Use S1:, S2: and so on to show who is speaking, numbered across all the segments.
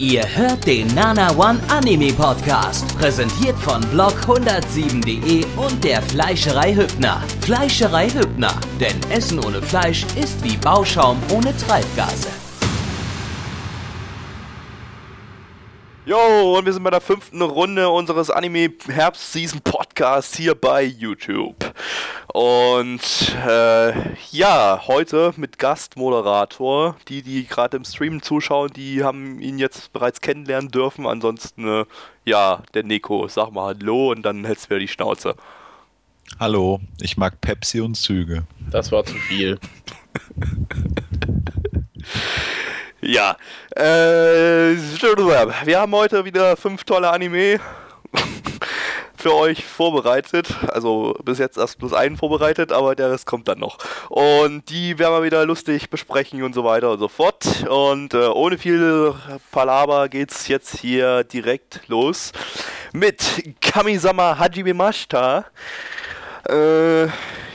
S1: Ihr hört den Nana One Anime Podcast, präsentiert von blog107.de und der Fleischerei Hübner. Fleischerei Hübner, denn Essen ohne Fleisch ist wie Bauschaum ohne Treibgase.
S2: Jo, und wir sind bei der fünften Runde unseres Anime Herbst Season Podcasts hier bei YouTube. Und äh, ja, heute mit Gastmoderator. Die, die gerade im Stream zuschauen, die haben ihn jetzt bereits kennenlernen dürfen. Ansonsten, äh, ja, der Nico, sag mal Hallo und dann hältst du wieder die Schnauze.
S3: Hallo, ich mag Pepsi und Züge.
S4: Das war zu viel.
S2: Ja, äh, wir haben heute wieder fünf tolle Anime für euch vorbereitet. Also bis jetzt erst bloß einen vorbereitet, aber der Rest kommt dann noch. Und die werden wir wieder lustig besprechen und so weiter und so fort. Und äh, ohne viel Palaber geht's jetzt hier direkt los mit Kamisama Hajime Mashita. Äh,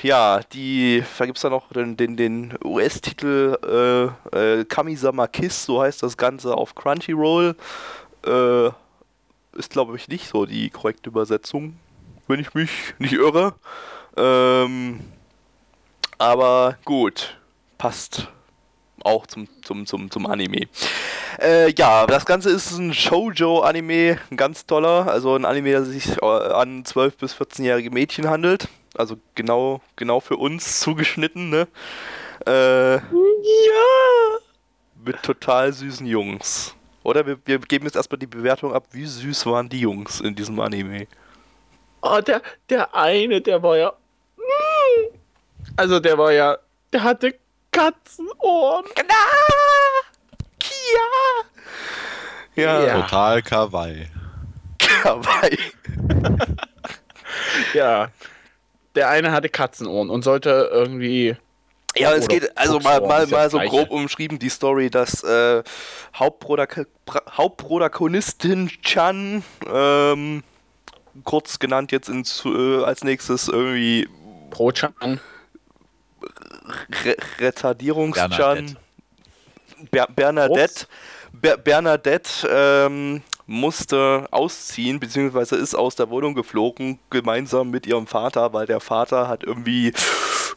S2: ja, die, da gibt es da noch den, den, den US-Titel äh, äh, Kamisama Kiss, so heißt das Ganze auf Crunchyroll. Äh, ist, glaube ich, nicht so die korrekte Übersetzung, wenn ich mich nicht irre. Ähm, aber gut, passt auch zum, zum, zum, zum Anime. Äh, ja, das Ganze ist ein Shoujo-Anime, ein ganz toller, also ein Anime, der sich äh, an 12- bis 14-jährige Mädchen handelt. Also genau, genau für uns zugeschnitten, ne? Äh, ja! Mit total süßen Jungs. Oder wir, wir geben jetzt erstmal die Bewertung ab, wie süß waren die Jungs in diesem Anime.
S4: Oh, der, der eine, der war ja. Also der war ja. Der hatte Katzenohren.
S2: Ja! Ja.
S4: Ja.
S3: Total Kawaii.
S2: Kawaii.
S4: Ja. Der eine hatte Katzenohren und sollte irgendwie.
S2: Ja, es geht also mal, mal, mal so grob umschrieben, die Story, dass äh, Hauptprodak Hauptprotagonistin Chan, ähm, kurz genannt jetzt ins, äh, als nächstes irgendwie
S4: Brotchan.
S2: Re Retardierungs-Chan,
S3: Bernadette.
S2: Ber Bernadette, Ber Bernadette ähm, musste ausziehen, beziehungsweise ist aus der Wohnung geflogen, gemeinsam mit ihrem Vater, weil der Vater hat irgendwie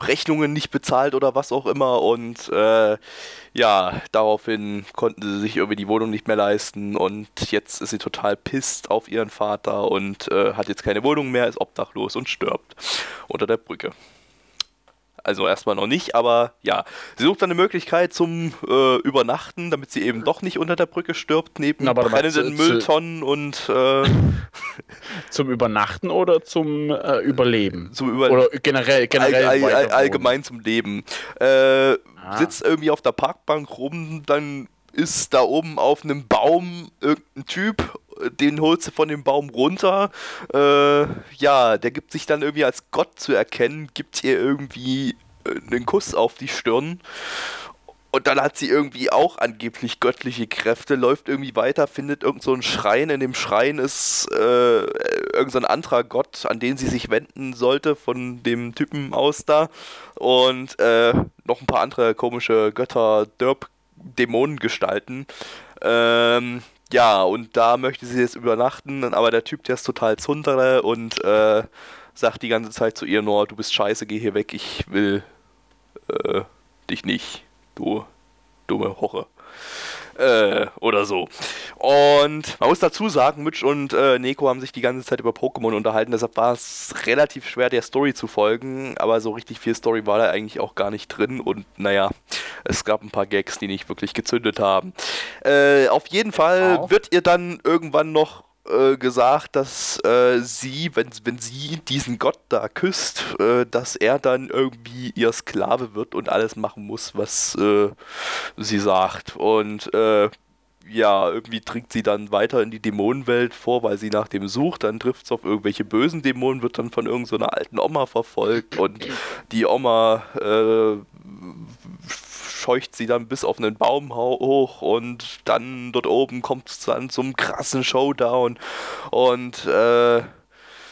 S2: Rechnungen nicht bezahlt oder was auch immer und äh, ja, daraufhin konnten sie sich irgendwie die Wohnung nicht mehr leisten und jetzt ist sie total pisst auf ihren Vater und äh, hat jetzt keine Wohnung mehr, ist obdachlos und stirbt unter der Brücke. Also erstmal noch nicht, aber ja. Sie sucht dann eine Möglichkeit zum äh, Übernachten, damit sie eben doch nicht unter der Brücke stirbt, neben
S4: Na, warte mal,
S2: brennenden
S4: zu- zu-
S2: Mülltonnen und äh,
S4: Zum Übernachten oder zum äh, Überleben?
S2: zum Über
S4: Oder generell, generell
S2: all, all, all, allgemein zum Leben. Äh,
S4: Ah.
S2: Sitzt irgendwie auf der Parkbank rum, dann ist da oben auf einem Baum irgendein Typ, den holt sie von dem Baum runter. Äh, ja, der gibt sich dann irgendwie als Gott zu erkennen, gibt ihr irgendwie äh, einen Kuss auf die Stirn. Und dann hat sie irgendwie auch angeblich göttliche Kräfte, läuft irgendwie weiter, findet irgend so einen Schrein. In dem Schrein ist äh, irgend so anderer Gott, an den sie sich wenden sollte, von dem Typen aus da. Und äh, noch ein paar andere komische Götter, Derp, Dämonengestalten. Ähm, ja, und da möchte sie jetzt übernachten, aber der Typ, der ist total zundere und äh, sagt die ganze Zeit zu ihr nur, du bist scheiße, geh hier weg, ich will äh, dich nicht, du dumme Hoche. Äh, oder so. Und man muss dazu sagen, Mitch und äh, Neko haben sich die ganze Zeit über Pokémon unterhalten, deshalb war es relativ schwer, der Story zu folgen, aber so richtig viel Story war da eigentlich auch gar nicht drin und naja, es gab ein paar Gags, die nicht wirklich gezündet haben. Äh, auf jeden Fall
S4: Auch.
S2: wird ihr dann irgendwann noch äh, gesagt, dass äh, sie, wenn, wenn sie diesen Gott da küsst, äh, dass er dann irgendwie ihr Sklave wird und alles machen muss, was äh, sie sagt. Und äh, ja, irgendwie dringt sie dann weiter in die Dämonenwelt vor, weil sie nach dem sucht. Dann trifft es auf irgendwelche bösen Dämonen, wird dann von irgendeiner so alten Oma verfolgt und die Oma scheucht sie dann bis auf einen Baum hoch und dann dort oben kommt es dann zum krassen Showdown und äh,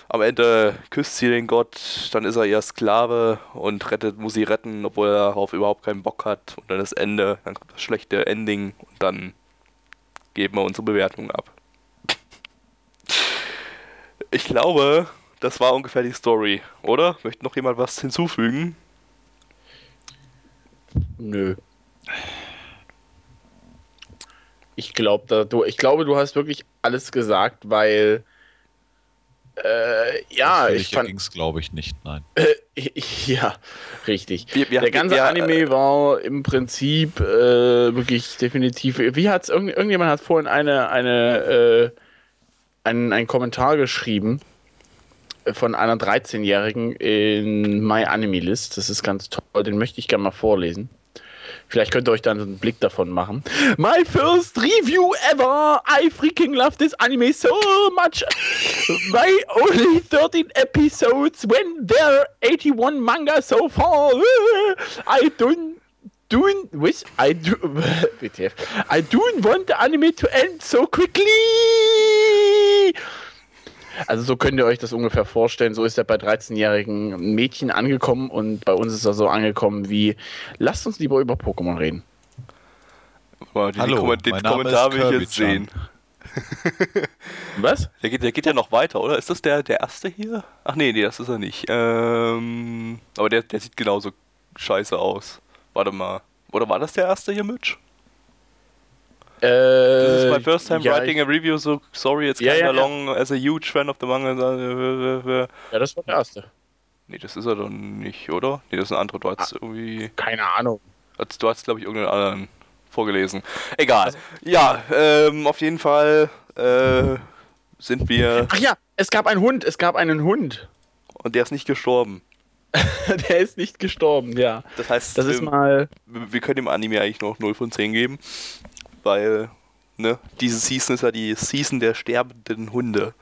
S2: am Ende küsst sie den Gott, dann ist er ihr Sklave und rettet, muss sie retten, obwohl er darauf überhaupt keinen Bock hat. Und dann das Ende, dann kommt das schlechte Ending und dann geben wir unsere Bewertung ab. Ich glaube, das war ungefähr die Story, oder? Möchte noch jemand was hinzufügen?
S4: Nö. Ich glaube, du, ich glaube, du hast wirklich alles gesagt, weil äh, ja, ich fand.
S3: ging es, glaube ich, nicht, nein.
S4: Äh, ja, richtig.
S2: Wir- wir-
S4: Der ganze
S2: wir-
S4: Anime war im Prinzip äh, wirklich definitiv. Wie hat's irgend, irgendjemand hat vorhin eine, eine, äh, einen, einen Kommentar geschrieben äh, von einer 13-Jährigen in My Anime List. Das ist ganz toll, den möchte ich gerne mal vorlesen. Vielleicht könnt ihr euch dann einen Blick davon machen. My first review ever. I freaking love this anime so much. Why only 13 episodes when there are 81 manga so far? I don't don't wish I do WTF. I don't want the anime to end so quickly. Also so könnt ihr euch das ungefähr vorstellen. So ist er bei 13-jährigen Mädchen angekommen und bei uns ist er so angekommen wie, lasst uns lieber über Pokémon reden.
S2: Mal, Den,
S3: Hallo,
S2: Komment- den
S3: mein Name
S2: Kommentar
S3: ist
S2: will ich jetzt sehen.
S4: Was?
S2: Der geht, der geht ja noch weiter, oder? Ist das der, der erste hier? Ach nee, nee, das ist er nicht. Ähm, aber der, der sieht genauso scheiße aus. Warte mal. Oder war das der erste hier, Mitch?
S4: Äh,
S2: This is my first time
S4: ja,
S2: writing a review, so sorry it's
S4: Ja,
S2: kinda
S4: ja,
S2: long as a huge fan of the manga.
S4: Ja, das war der erste.
S2: Nee, das ist er doch nicht, oder? Nee, das ist ein anderer. Du hast irgendwie.
S4: Keine Ahnung.
S2: Du hast, glaube ich, irgendeinen anderen vorgelesen. Egal. Ja, ähm, auf jeden Fall äh, sind wir.
S4: Ach ja, es gab einen Hund. Es gab einen Hund.
S2: Und der ist nicht gestorben.
S4: der ist nicht gestorben, ja.
S2: Das heißt,
S4: Das ist
S2: wir,
S4: mal.
S2: wir können dem Anime eigentlich noch 0 von 10 geben. Weil, ne, diese Season ist ja die Season der sterbenden Hunde.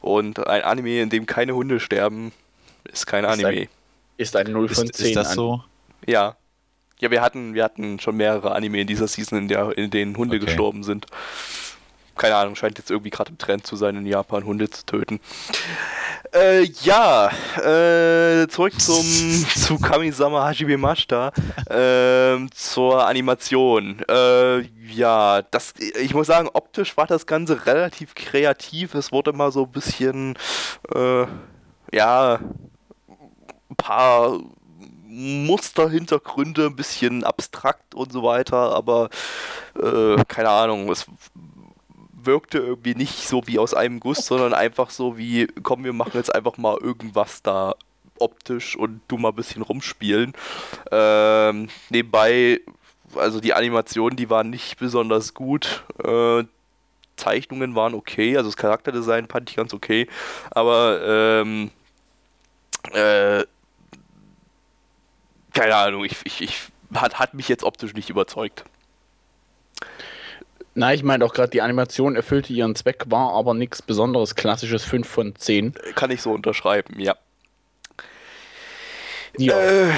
S2: Und ein Anime, in dem keine Hunde sterben, ist kein
S4: Ist
S2: Anime.
S4: ein- Ist ein 0 von
S3: Ist,
S4: 10.
S3: ist das
S4: an.
S3: so?
S2: Ja. Ja, wir hatten, wir hatten schon mehrere Anime in dieser Season, in, der, in denen Hunde
S3: Okay.
S2: gestorben sind. Keine Ahnung, scheint jetzt irgendwie gerade im Trend zu sein, in Japan Hunde zu töten. Äh, ja, äh, zurück zum, zu Kamisama Hajime Mashita, ähm, zur Animation. Äh, ja, das, ich muss sagen, optisch war das Ganze relativ kreativ. Es wurde mal so ein bisschen, äh, ja, ein paar Musterhintergründe, ein bisschen abstrakt und so weiter, aber äh, keine Ahnung, es wirkte irgendwie nicht so wie aus einem Guss, sondern einfach so wie, komm, wir machen jetzt einfach mal irgendwas da optisch und du mal ein bisschen rumspielen. Ähm, nebenbei, also die Animationen, die waren nicht besonders gut. Äh, Zeichnungen waren okay, also das Charakterdesign fand ich ganz okay, aber ähm, äh, keine Ahnung, ich, ich, ich hat, hat mich jetzt optisch nicht überzeugt.
S4: Na, ich meine auch gerade, die Animation erfüllte ihren Zweck, war aber nichts Besonderes. Klassisches 5 von 10.
S2: Kann ich so unterschreiben, ja.
S4: Ja.
S2: Äh,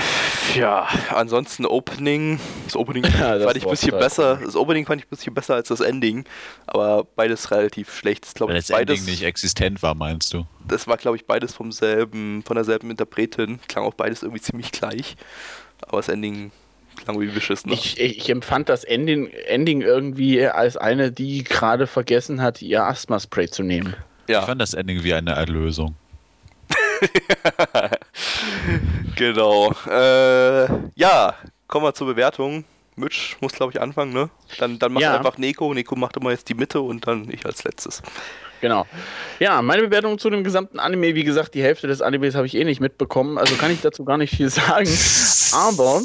S2: ja, ansonsten Opening. Das Opening
S4: Ja, das
S2: fand ich ein bisschen besser. Das Opening fand ich ein bisschen besser als das Ending. Aber beides relativ schlecht. Das, glaub
S3: Weil das
S2: beides,
S3: Ending nicht existent war, meinst du?
S2: das war, glaube ich, beides vom selben, von derselben Interpretin. Klang auch beides irgendwie ziemlich gleich. Aber das Ending klang wie beschissen.
S4: Ich, ich, ich empfand das Ending, Ending irgendwie als eine, die gerade vergessen hat, ihr Asthma-Spray zu nehmen.
S3: Ich
S2: ja,
S3: fand das Ending wie eine Erlösung.
S2: genau. Äh, ja, kommen wir zur Bewertung. Mitch muss, glaube ich, anfangen, ne? Dann, dann macht
S4: Ja.
S2: einfach Neko. Neko macht immer jetzt die Mitte und dann ich als letztes.
S4: Genau. Ja, meine Bewertung zu dem gesamten Anime, wie gesagt, die Hälfte des Animes habe ich eh nicht mitbekommen, also kann ich dazu gar nicht viel sagen. Aber,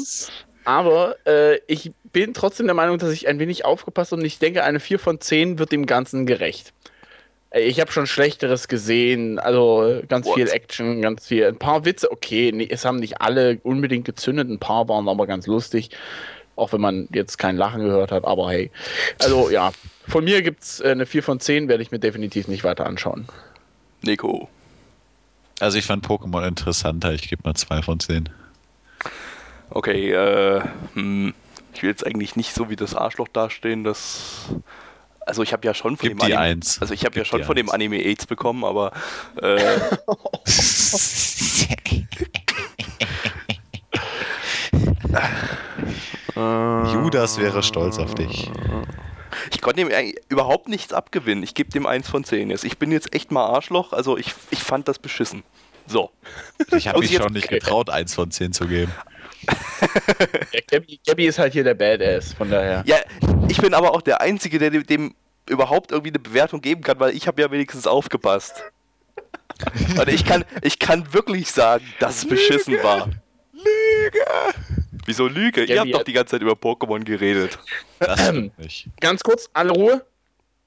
S4: aber äh, ich bin trotzdem der Meinung, dass ich ein wenig aufgepasst habe und ich denke, eine 4 von 10 wird dem Ganzen gerecht. Äh, Ich habe schon Schlechteres gesehen, also äh, ganz
S2: What?
S4: viel Action, ganz viel, ein paar Witze, okay, nee, es haben nicht alle unbedingt gezündet, ein paar waren aber ganz lustig, auch wenn man jetzt kein Lachen gehört hat, aber hey. Also ja, von mir gibt es eine 4 von 10, werde ich mir definitiv nicht weiter anschauen.
S2: Neko.
S3: Also ich fand Pokémon interessanter, ich gebe mal zwei von zehn.
S2: Okay, äh, hm, ich will jetzt eigentlich nicht so wie das Arschloch dastehen, das. Also ich habe ja schon von
S3: Gib
S2: dem Anime, also ich habe ja schon von dem. Anime AIDS bekommen, aber äh,
S3: Judas wäre stolz auf dich.
S2: ich konnte ihm überhaupt nichts abgewinnen. Ich gebe dem eins von zehn jetzt. Ich bin jetzt echt mal Arschloch, also ich, ich fand das beschissen. So.
S3: Ich habe mich schon nicht getraut, eins von zehn zu geben.
S4: Ja, Gabby, Gabby ist halt hier der Badass, von daher.
S2: Ja, ich bin aber auch der Einzige, der dem, überhaupt irgendwie eine Bewertung geben kann, weil ich habe ja wenigstens aufgepasst. Und ich kann, ich kann wirklich sagen, dass es beschissen war. Lüge! Wieso Lüge? Ihr
S4: Gabby
S2: habt doch die ganze Zeit über Pokémon geredet.
S3: Das nicht.
S4: Ganz kurz, alle Ruhe.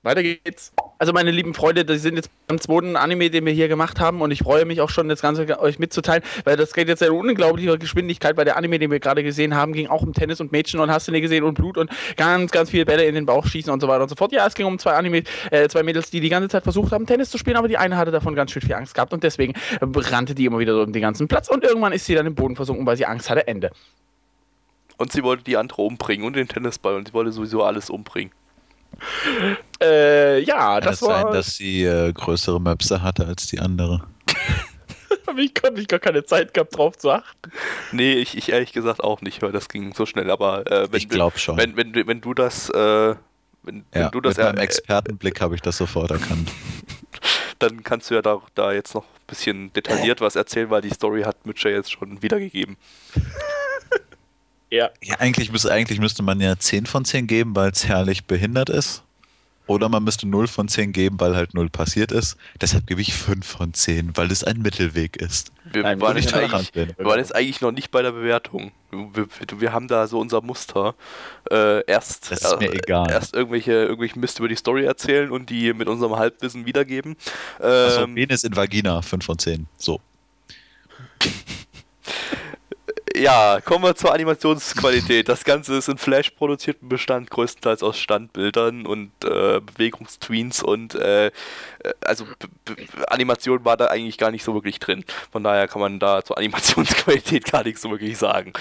S4: Weiter geht's. Also meine lieben Freunde, das sind jetzt beim zweiten Anime, den wir hier gemacht haben und ich freue mich auch schon, das Ganze euch mitzuteilen, weil das geht jetzt in unglaublicher Geschwindigkeit, weil der Anime, den wir gerade gesehen haben, ging auch um Tennis und Mädchen und hast du nicht gesehen und Blut und ganz, ganz viele Bälle in den Bauch schießen und so weiter und so fort. Ja, es ging um zwei Anime, äh, zwei Mädels, die die ganze Zeit versucht haben, Tennis zu spielen, aber die eine hatte davon ganz schön viel Angst gehabt und deswegen äh, rannte die immer wieder so um den ganzen Platz und irgendwann ist sie dann im Boden versunken, weil sie Angst hatte. Ende.
S2: Und sie wollte die andere umbringen und den Tennisball und sie wollte sowieso alles umbringen.
S4: Äh, ja,
S3: Kann
S4: das
S3: es sein,
S4: war.
S3: dass sie äh, größere Möpse hatte als die andere?
S4: Aber ich konnte ich gar keine Zeit gehabt, drauf zu achten.
S2: Nee, ich, ich ehrlich gesagt auch nicht, weil das ging so schnell. Aber äh, wenn,
S3: Ich glaub schon.
S2: Wenn, wenn, wenn, wenn du das, äh, wenn, wenn
S3: Ja,
S2: du das
S3: mit meinem
S2: äh,
S3: Expertenblick habe ich das sofort erkannt.
S2: dann kannst du ja da, da jetzt noch ein bisschen detailliert was erzählen, weil die Story hat Mitchell jetzt schon wiedergegeben.
S4: Ja.
S3: Ja, eigentlich, müsste, eigentlich müsste man ja 10 von 10 geben, weil es herrlich behindert ist. Oder man müsste 0 von 10 geben, weil halt 0 passiert ist. Deshalb gebe ich 5 von 10, weil es ein Mittelweg ist.
S2: Wir,
S4: Nein,
S2: waren jetzt wir waren jetzt eigentlich noch nicht bei der Bewertung. Wir, wir, wir haben da so unser Muster. Äh, erst,
S3: Das ist mir
S2: äh,
S3: egal.
S2: erst irgendwelche, irgendwelche Mist über die Story erzählen und die mit unserem Halbwissen wiedergeben.
S3: Also
S2: Ähm,
S3: Penis in Vagina, 5 von 10. So.
S2: Ja, kommen wir zur Animationsqualität. Das Ganze ist in Flash produzierten Bestand, größtenteils aus Standbildern und äh, Bewegungstweens und äh, äh, also Animation war da eigentlich gar nicht so wirklich drin. Von daher kann man da zur Animationsqualität gar nichts so wirklich sagen.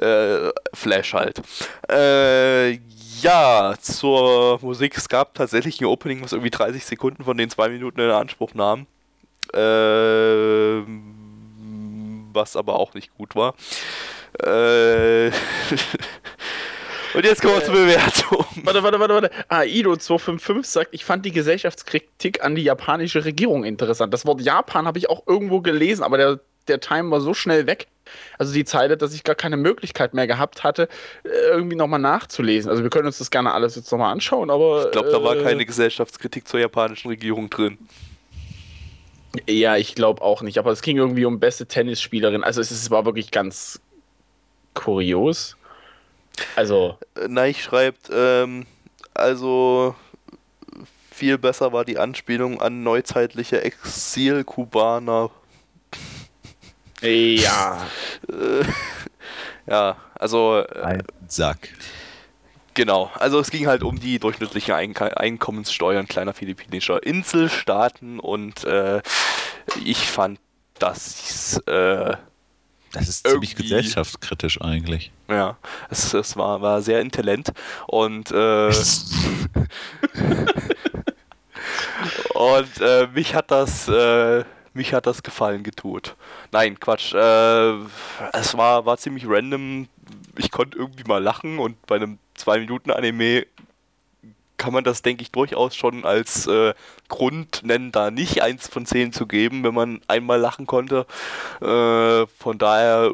S2: Äh, Flash halt. Äh, ja, zur Musik. Es gab tatsächlich ein Opening, was irgendwie 30 Sekunden von den zwei Minuten in Anspruch nahm. Ähm, was aber auch nicht gut war. Äh, Und jetzt kommen wir zur Bewertung.
S4: Warte, warte, warte, warte. Aido255 sagt, ich fand die Gesellschaftskritik an die japanische Regierung interessant. Das Wort Japan habe ich auch irgendwo gelesen, aber der, der Time war so schnell weg. Also die Zeile, dass ich gar keine Möglichkeit mehr gehabt hatte, äh, irgendwie nochmal nachzulesen. Also wir können uns das gerne alles jetzt nochmal anschauen, aber.
S2: Ich glaube, da war
S4: äh,
S2: keine Gesellschaftskritik zur japanischen Regierung drin.
S4: Ja, ich glaube auch nicht. Aber es ging irgendwie um beste Tennisspielerin. Also es, es war wirklich ganz kurios. Also,
S2: Äh, Neich schreibt, ähm, also viel besser war die Anspielung an neuzeitliche Exil-Kubaner.
S4: ja.
S2: Äh, ja, also äh,
S3: Ein Sack.
S2: Genau. Also es ging halt um die durchschnittlichen Einka- Einkommenssteuern kleiner philippinischer Inselstaaten und äh, ich fand das äh,
S3: Das ist ziemlich gesellschaftskritisch eigentlich.
S2: ja, es, es war, war sehr intelligent und äh, Und äh, mich hat das, äh, mich hat das gefallen getut. Nein, Quatsch. Äh, es war, war ziemlich random. Ich konnte irgendwie mal lachen und bei einem 2-Minuten-Anime kann man das, denke ich, durchaus schon als äh, Grund nennen, da nicht eins von 10 zu geben, wenn man einmal lachen konnte. Äh, von daher,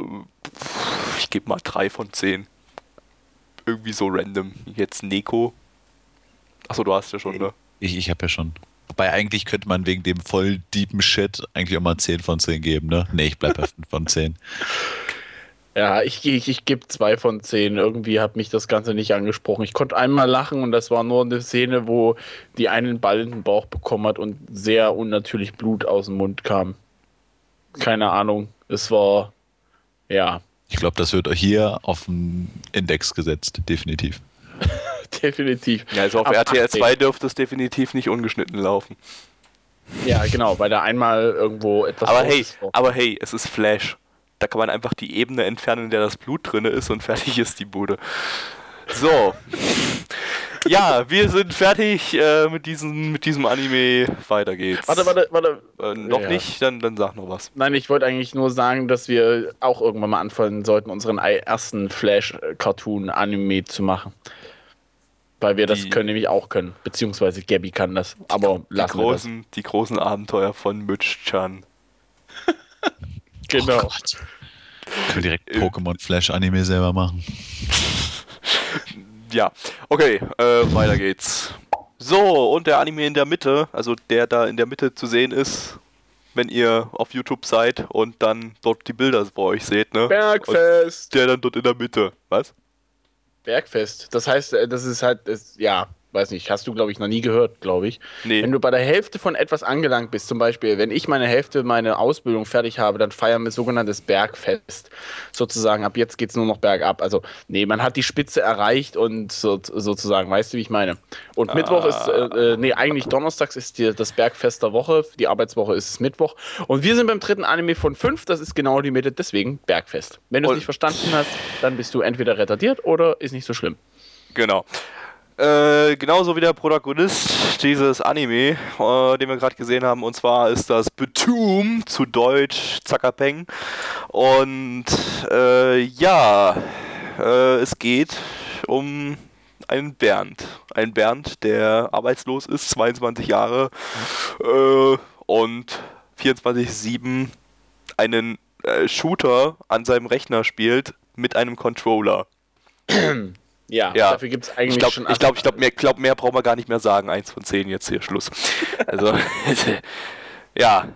S2: ich gebe mal 3 von 10. Irgendwie so random. Jetzt Neko. Achso, du hast ja schon, ne?
S3: Ich, ich habe ja schon. Wobei eigentlich könnte man wegen dem voll deepen Shit eigentlich auch mal 10 von 10 geben, ne? Nee, ich bleib bei 5 von 10.
S4: Ja, ich, ich, ich gebe zwei von zehn. Irgendwie hat mich das Ganze nicht angesprochen. Ich konnte einmal lachen und das war nur eine Szene, wo die einen Ball in den Bauch bekommen hat und sehr unnatürlich Blut aus dem Mund kam. Keine Ahnung. Es war, ja,
S3: Ich glaube, das wird hier auf den Index gesetzt, definitiv.
S4: definitiv.
S2: Ja, also auf
S4: Ab
S2: RTL
S4: 18.
S2: 2 dürfte es definitiv nicht ungeschnitten laufen.
S4: Ja, genau, weil da einmal irgendwo etwas.
S2: Aber hey, aber hey, es ist Flash. Da kann man einfach die Ebene entfernen, in der das Blut drin ist und fertig ist die Bude. So. ja, wir sind fertig äh, mit, diesem, mit diesem Anime. Weiter geht's.
S4: Warte, warte, warte.
S2: Äh, noch
S4: Ja.
S2: nicht? Dann, dann sag noch was.
S4: Nein, ich wollte eigentlich nur sagen, dass wir auch irgendwann mal anfangen sollten, unseren ersten Flash-Cartoon-Anime zu machen. Weil wir das
S2: Die-
S4: können nämlich auch können. Beziehungsweise Gabby kann das. Aber
S2: Die
S4: lassen wir das.
S2: großen, die großen Abenteuer von Mitch-chan.
S4: Genau.
S3: Oh. Können wir direkt Pokémon Flash Anime selber machen.
S2: Ja, okay, äh, weiter geht's. So, und der Anime in der Mitte, also der da in der Mitte zu sehen ist, wenn ihr auf YouTube seid und dann dort die Bilder bei euch seht, ne?
S4: Bergfest.
S2: Und der dann dort in der Mitte. Was?
S4: Bergfest. Das heißt, äh, das ist halt, das, ja, weiß nicht, hast du, glaube ich, noch nie gehört, glaube ich.
S2: Nee.
S4: Wenn du bei der Hälfte von etwas angelangt bist, zum Beispiel, wenn ich meine Hälfte meine Ausbildung fertig habe, dann feiern wir sogenanntes Bergfest. Sozusagen, ab jetzt geht es nur noch bergab. Also, nee, man hat die Spitze erreicht und so, sozusagen, weißt du, wie ich meine? Und Mittwoch ist, äh, äh, nee, eigentlich donnerstags ist die, das Bergfest der Woche, die Arbeitswoche ist Mittwoch. Und wir sind beim dritten Anime von fünf, das ist genau die Mitte, deswegen Bergfest. Wenn du es nicht verstanden hast, dann bist du entweder retardiert oder ist nicht so schlimm.
S2: Genau. Äh, genauso wie der Protagonist dieses Anime, äh, den wir gerade gesehen haben, und zwar ist das Betum, zu Deutsch Zakapeng. Und äh, ja, äh, es geht um einen Bernd. Ein Bernd, der arbeitslos ist, 22 Jahre äh, und 24-7 einen Shooter an seinem Rechner spielt mit einem Controller.
S4: Ja,
S2: Ja.
S4: dafür gibt es eigentlich
S2: Ich glaube,
S4: schon
S2: ich glaube, ich glaube, mehr, glaub, mehr brauchen wir gar nicht mehr sagen. Eins von zehn jetzt hier Schluss. Also, ja.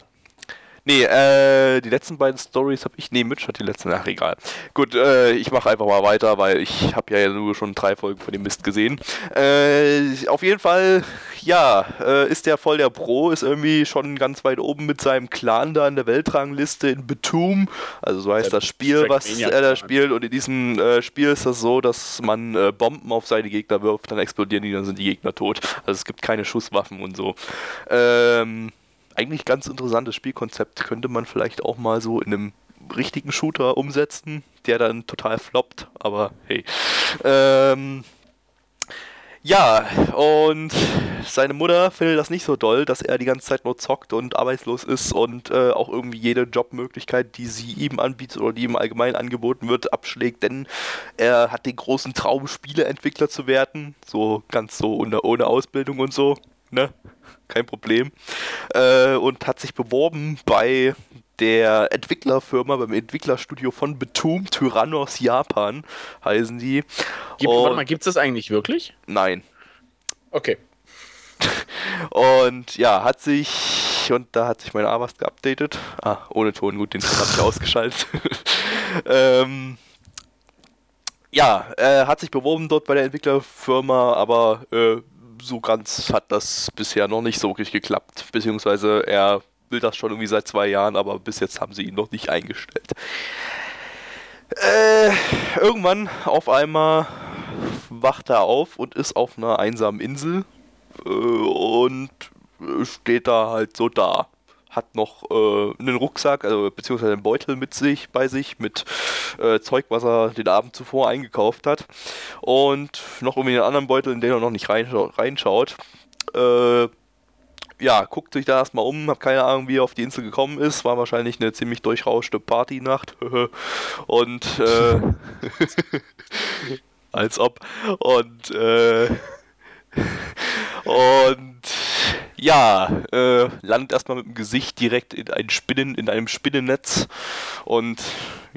S2: Nee, äh, die letzten beiden Stories habe ich. Nee, Mitch hat die letzten. Ach, egal. Gut, äh, ich mache einfach mal weiter, weil ich habe ja nur schon drei Folgen von dem Mist gesehen. Äh, auf jeden Fall, ja, äh, ist der voll der Pro, ist irgendwie schon ganz weit oben mit seinem Clan da in der Weltrangliste in Betum. Also so heißt
S4: Der
S2: das Spiel, was er da
S4: Clan.
S2: spielt. Und in diesem äh, Spiel ist das so, dass man äh, Bomben auf seine Gegner wirft, dann explodieren die, dann sind die Gegner tot. Also es gibt keine Schusswaffen und so. Ähm, eigentlich ganz interessantes Spielkonzept. Könnte man vielleicht auch mal so in einem richtigen Shooter umsetzen, der dann total floppt, aber hey. Ähm, ja, und seine Mutter findet das nicht so doll, dass er die ganze Zeit nur zockt und arbeitslos ist und äh, auch irgendwie jede Jobmöglichkeit, die sie ihm anbietet oder die ihm allgemein angeboten wird, abschlägt, denn er hat den großen Traum, Spieleentwickler zu werden, so ganz so ohne, ohne Ausbildung und so, ne? Kein Problem. Äh, und hat sich beworben bei der Entwicklerfirma, beim Entwicklerstudio von Betum, Tyrannos Japan heißen die.
S4: Gibt,
S2: Und-
S4: warte mal, gibt es das eigentlich wirklich?
S2: Nein.
S4: Okay.
S2: Und ja, hat sich, und da hat sich mein Avast geupdatet. Ah, ohne Ton, gut, den Ton habe ich ausgeschaltet. ähm, ja, äh, hat sich beworben dort bei der Entwicklerfirma, aber äh, so ganz hat das bisher noch nicht so wirklich geklappt. Beziehungsweise er will das schon irgendwie seit zwei Jahren, aber bis jetzt haben sie ihn noch nicht eingestellt. Äh, irgendwann auf einmal wacht er auf und ist auf einer einsamen Insel äh, und steht da halt so da. Hat noch äh, einen Rucksack, also beziehungsweise einen Beutel mit sich, bei sich, mit äh, Zeug, was er den Abend zuvor eingekauft hat. Und noch irgendwie einen anderen Beutel, in den er noch nicht reinscha reinschaut. Äh, ja, guckt sich da erstmal um, hab keine Ahnung, wie er auf die Insel gekommen ist. War wahrscheinlich eine ziemlich durchrauschte Partynacht. Und äh, als ob. Und äh, und ja, äh, landet erstmal mit dem Gesicht direkt in ein Spinnen, in einem Spinnennetz. Und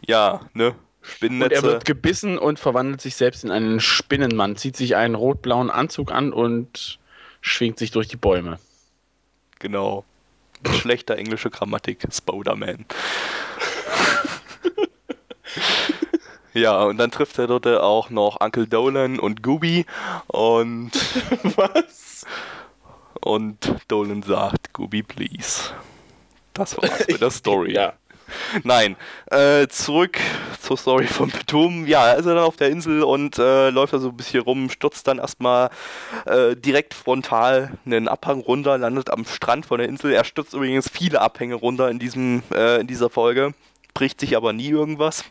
S2: ja, ne?
S4: Und
S2: Spinnennetze.
S4: er wird gebissen und verwandelt sich selbst in einen Spinnenmann, zieht sich einen rot-blauen Anzug an und schwingt sich durch die Bäume.
S2: Genau. Schlechter englische Grammatik, Spider-Man. ja, und dann trifft er dort auch noch Uncle Dolan und Gooby und,
S4: Was?
S2: Und Dolan sagt, Gooby, please. Das war's mit der Story.
S4: Ja.
S2: Nein, äh, zurück zur Story von Betum. Ja, er ist er dann auf der Insel und äh, läuft da so ein bisschen rum, stürzt dann erstmal äh, direkt frontal einen Abhang runter, landet am Strand von der Insel. Er stürzt übrigens viele Abhänge runter in, diesem, äh, in dieser Folge, bricht sich aber nie irgendwas.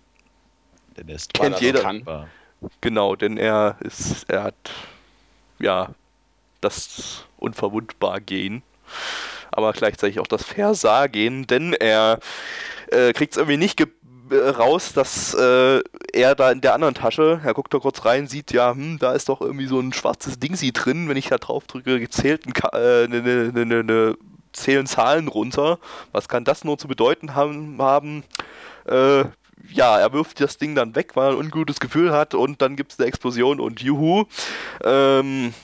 S3: Denn er ist
S2: Kennt
S4: er
S2: jeder. Genau, denn er ist, er hat ja das unverwundbar gehen, aber gleichzeitig auch das Versagen, denn er äh, kriegt es irgendwie nicht äh, raus, dass äh, er da in der anderen Tasche, er guckt da kurz rein, sieht, ja, hm, da ist doch irgendwie so ein schwarzes Dingsi drin, wenn ich da drauf drücke, gezählt eine ne, ne, ne, ne, ne, zählen Zahlen runter. Was kann das nur zu bedeuten haben? haben? Äh, ja, er wirft das Ding dann weg, weil er ein ungutes Gefühl hat und dann gibt es eine Explosion und juhu. Ähm,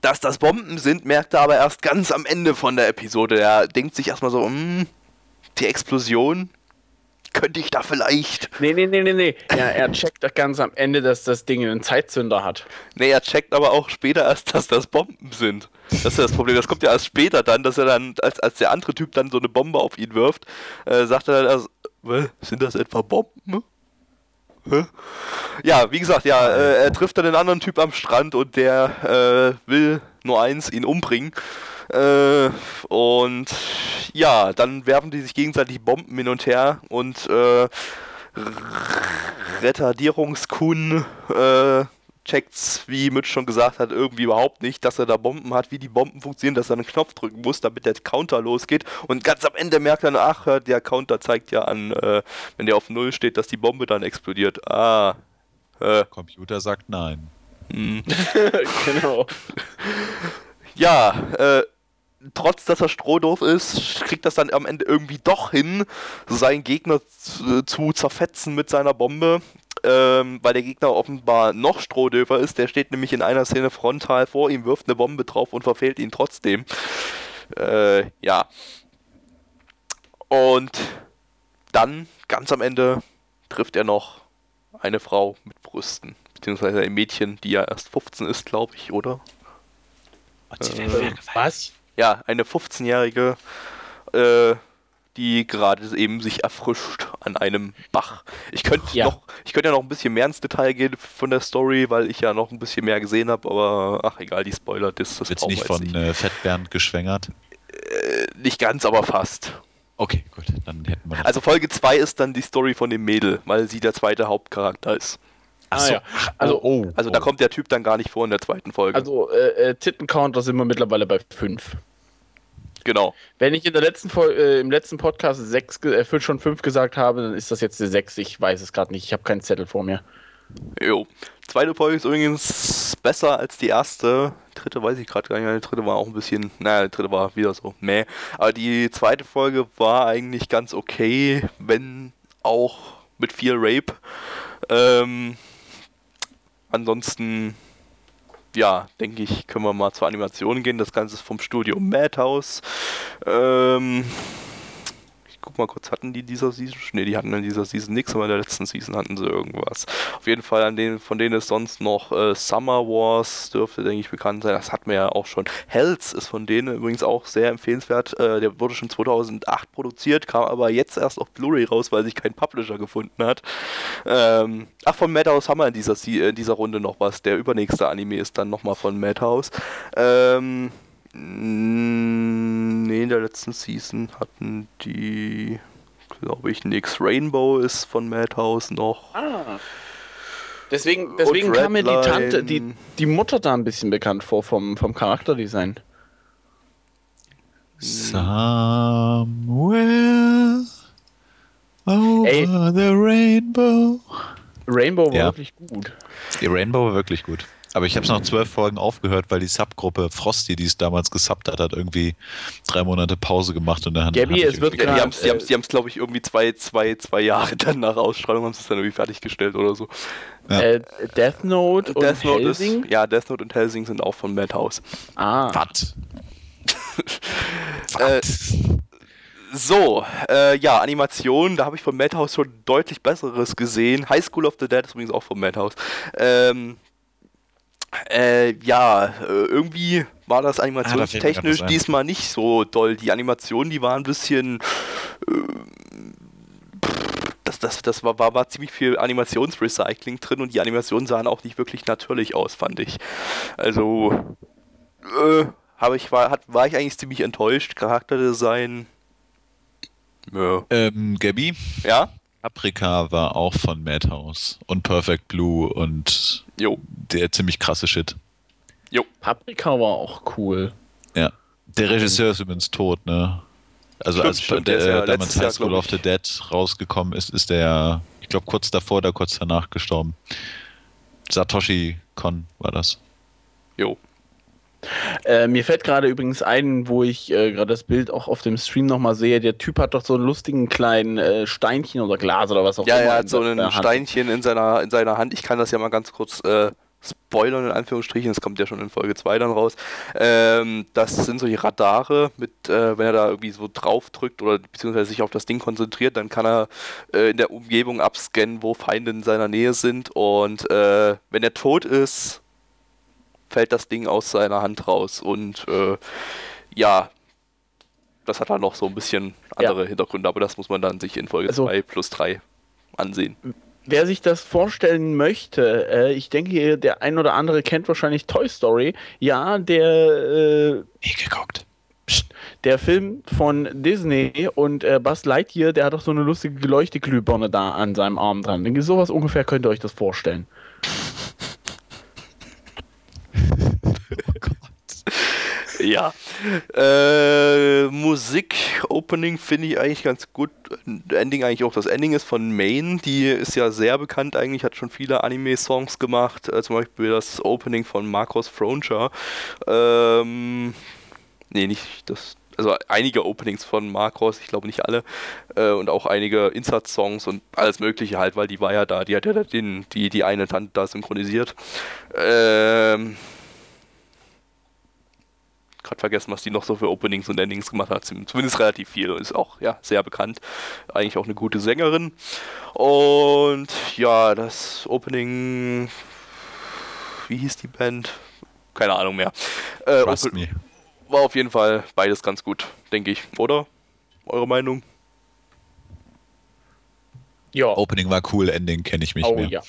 S2: dass das Bomben sind, merkt er aber erst ganz am Ende von der Episode. Er denkt sich erstmal so, hm, die Explosion, könnte ich da vielleicht.
S4: Nee, nee, nee, nee, nee. Ja, er checkt doch ganz am Ende, dass das Ding einen Zeitzünder hat.
S2: Nee, er checkt aber auch später erst, dass das Bomben sind. Das ist ja das Problem. Das kommt ja erst später dann, dass er dann, als, als der andere Typ dann so eine Bombe auf ihn wirft, äh, sagt er dann erst, sind das etwa Bomben? Ja, wie gesagt, ja, äh, er trifft dann den anderen Typ am Strand und der äh, will nur eins, ihn umbringen. Äh, und ja, dann werfen die sich gegenseitig Bomben hin und her und äh, Retardierungskun äh, checkt's, wie Mitch schon gesagt hat, irgendwie überhaupt nicht, dass er da Bomben hat, wie die Bomben funktionieren, dass er einen Knopf drücken muss, damit der Counter losgeht. Und ganz am Ende merkt er, ach, der Counter zeigt ja an, äh, wenn der auf Null steht, dass die Bombe dann explodiert. Ah.
S3: Äh. Computer sagt nein.
S4: Hm. genau.
S2: Ja, äh, trotz dass er strohdoof ist, kriegt das dann am Ende irgendwie doch hin, seinen Gegner zu, zu zerfetzen mit seiner Bombe. Ähm, weil der Gegner offenbar noch strohdöfer ist. Der steht nämlich in einer Szene frontal vor ihm, wirft eine Bombe drauf und verfehlt ihn trotzdem. Äh, ja. Und dann, ganz am Ende, trifft er noch eine Frau mit Brüsten. Beziehungsweise ein Mädchen, die ja erst 15 ist, glaube ich, oder?
S4: Äh, was?
S2: ja, eine 15-jährige, äh, die gerade eben sich erfrischt an einem Bach. Ich könnte
S4: Ja.
S2: noch, ich könnte ja noch ein bisschen mehr ins Detail gehen von der Story, weil ich ja noch ein bisschen mehr gesehen habe, aber ach egal, die Spoiler, das, das
S3: Wird
S2: brauchen wir
S3: nicht von äh, Fettbernd geschwängert?
S2: nicht ganz, aber fast.
S3: Okay, gut, dann hätten wir das.
S2: Also Folge 2 ist dann die Story von dem Mädel, weil sie der zweite Hauptcharakter ist.
S3: Ach so.
S4: Ah, ja. Also,
S3: oh,
S2: Also da
S3: oh.
S2: kommt der Typ dann gar nicht vor in der zweiten Folge.
S4: also äh, äh, Tittencounter sind wir mittlerweile bei 5.
S2: genau.
S4: Wenn ich in der letzten Fol äh, im letzten Podcast sechs, äh, schon 5 gesagt habe, dann ist das jetzt eine 6. Ich weiß es gerade nicht. Ich habe keinen Zettel vor mir.
S2: Jo. Zweite Folge ist übrigens besser als die erste. Dritte weiß ich gerade gar nicht. Die dritte war auch ein bisschen. Naja, die dritte war wieder so. Meh. Aber die zweite Folge war eigentlich ganz okay, wenn auch mit viel Rape. Ähm, ansonsten, ja, denke ich, können wir mal zur Animation gehen. Das Ganze ist vom Studio Madhouse. Ähm, guck mal kurz, hatten die dieser Season? Ne, die hatten in dieser Season nichts, aber in der letzten Season hatten sie irgendwas. Auf jeden Fall, an denen, von denen ist sonst noch äh, Summer Wars, dürfte, denke ich, bekannt sein. Das hatten wir ja auch schon. Hells ist von denen übrigens auch sehr empfehlenswert. Äh, der wurde schon 2008 produziert, kam aber jetzt erst auf Blu-ray raus, weil sich kein Publisher gefunden hat. Ähm, ach, von Madhouse haben wir in dieser, Se- in dieser Runde noch was. Der übernächste Anime ist dann nochmal von Madhouse. Ähm, Nee, in der letzten Season hatten die, glaube ich, nix. Rainbow ist von Madhouse noch.
S4: Ah. Deswegen, deswegen kam mir die. Tante, die, die Mutter da ein bisschen bekannt vor vom, vom Charakterdesign.
S3: Somewhere over
S4: Ey.
S3: the rainbow.
S4: Rainbow war
S3: Ja.
S4: wirklich gut.
S3: Die Rainbow war wirklich gut. Aber ich habe es nach zwölf Folgen aufgehört, weil die Subgruppe Frosty, die es damals gesubbt hat, hat irgendwie drei Monate Pause gemacht und dann
S4: Gabby,
S3: ich
S4: es wird
S2: Ja, die haben es, die haben's, die haben's, glaube ich, irgendwie zwei, zwei, zwei Jahre dann nach Ausstrahlung haben sie es dann irgendwie fertiggestellt oder so.
S3: Ja.
S4: Äh, Death Note und
S2: Death Note
S4: Helsing?
S2: ist, ja, Death Note und Helsing sind auch von Madhouse.
S4: Ah.
S3: Was?
S2: Äh, So, äh, ja, Animation, da habe ich von Madhouse schon deutlich besseres gesehen. High School of the Dead ist übrigens auch von Madhouse. Ähm, äh, ja, äh, irgendwie war das
S3: Ah, da
S2: animationstechnisch
S3: was ein.
S2: diesmal nicht so doll. Die Animation, die war ein bisschen. Äh, das, das, das war, war, war ziemlich viel Animationsrecycling drin und die Animationen sahen auch nicht wirklich natürlich aus, fand ich. Also, äh, habe ich, war, hat, war ich eigentlich ziemlich enttäuscht. Charakterdesign. Ja.
S3: Ähm, Gabby,
S2: ja?
S3: Paprika war auch von Madhouse und Perfect Blue und
S2: Jo.
S3: der ziemlich krasse Shit.
S2: Jo.
S4: Paprika war auch cool.
S3: Ja. Der Regisseur ist übrigens tot, ne? Also
S2: Stimmt,
S3: als
S2: stimmt,
S3: der,
S2: ja
S3: äh, damals
S2: Jahr,
S3: High School of the Dead rausgekommen ist, ist der, ich glaube, kurz davor oder kurz danach gestorben. Satoshi Kon war das.
S2: Jo.
S4: Äh, mir fällt gerade übrigens ein, wo ich äh, gerade das Bild auch auf dem Stream nochmal sehe. Der Typ hat doch so einen lustigen kleinen äh, Steinchen oder Glas oder was auch
S2: Ja,
S4: immer.
S2: er
S4: in
S2: hat so ein. Steinchen in seiner, in seiner Hand. Ich kann das ja mal ganz kurz äh, spoilern, in Anführungsstrichen. Das kommt ja schon in Folge 2 dann raus. Ähm, das sind solche Radare, mit, äh, wenn er da irgendwie so drauf drückt oder beziehungsweise sich auf das Ding konzentriert, dann kann er äh, in der Umgebung abscannen, wo Feinde in seiner Nähe sind. Und äh, wenn er tot ist, fällt das Ding aus seiner Hand raus. Und äh, ja, das hat dann noch so ein bisschen andere Hintergründe, aber das muss man dann sich in Folge
S4: Also-
S2: 2 plus 3 ansehen.
S4: Wer sich das vorstellen möchte, äh, ich denke, der ein oder andere kennt wahrscheinlich Toy Story. Ja, der, äh,
S3: Nie geguckt.
S4: der Film von Disney und äh, Buzz Lightyear, der hat doch so eine lustige Leuchteglühbirne da an seinem Arm dran. Denke, sowas ungefähr könnt ihr euch das vorstellen.
S2: Ja. Äh, Musik, Opening finde ich eigentlich ganz gut. Ending eigentlich auch. Das Ending ist von Main. Die ist ja sehr bekannt eigentlich, hat schon viele Anime-Songs gemacht. Äh, zum Beispiel das Opening von Marcos Frontier. Ähm, nee, nicht das. Also einige Openings von Marcos, ich glaube nicht alle. Äh, und auch einige Insert-Songs und alles Mögliche halt, weil die war ja da. Die hat ja den, die, die eine Tante da synchronisiert. Ähm, gerade vergessen, was die noch so für Openings und Endings gemacht hat. Zumindest relativ viel und ist auch ja, sehr bekannt. Eigentlich auch eine gute Sängerin. Und ja, das Opening. Wie hieß die Band? Keine Ahnung mehr. Äh,
S3: Trust me.
S2: war auf jeden Fall beides ganz gut, denke ich. Oder? Eure Meinung?
S4: Ja.
S3: Opening war cool, Ending kenne ich mich
S4: oh
S3: mehr.
S4: ja.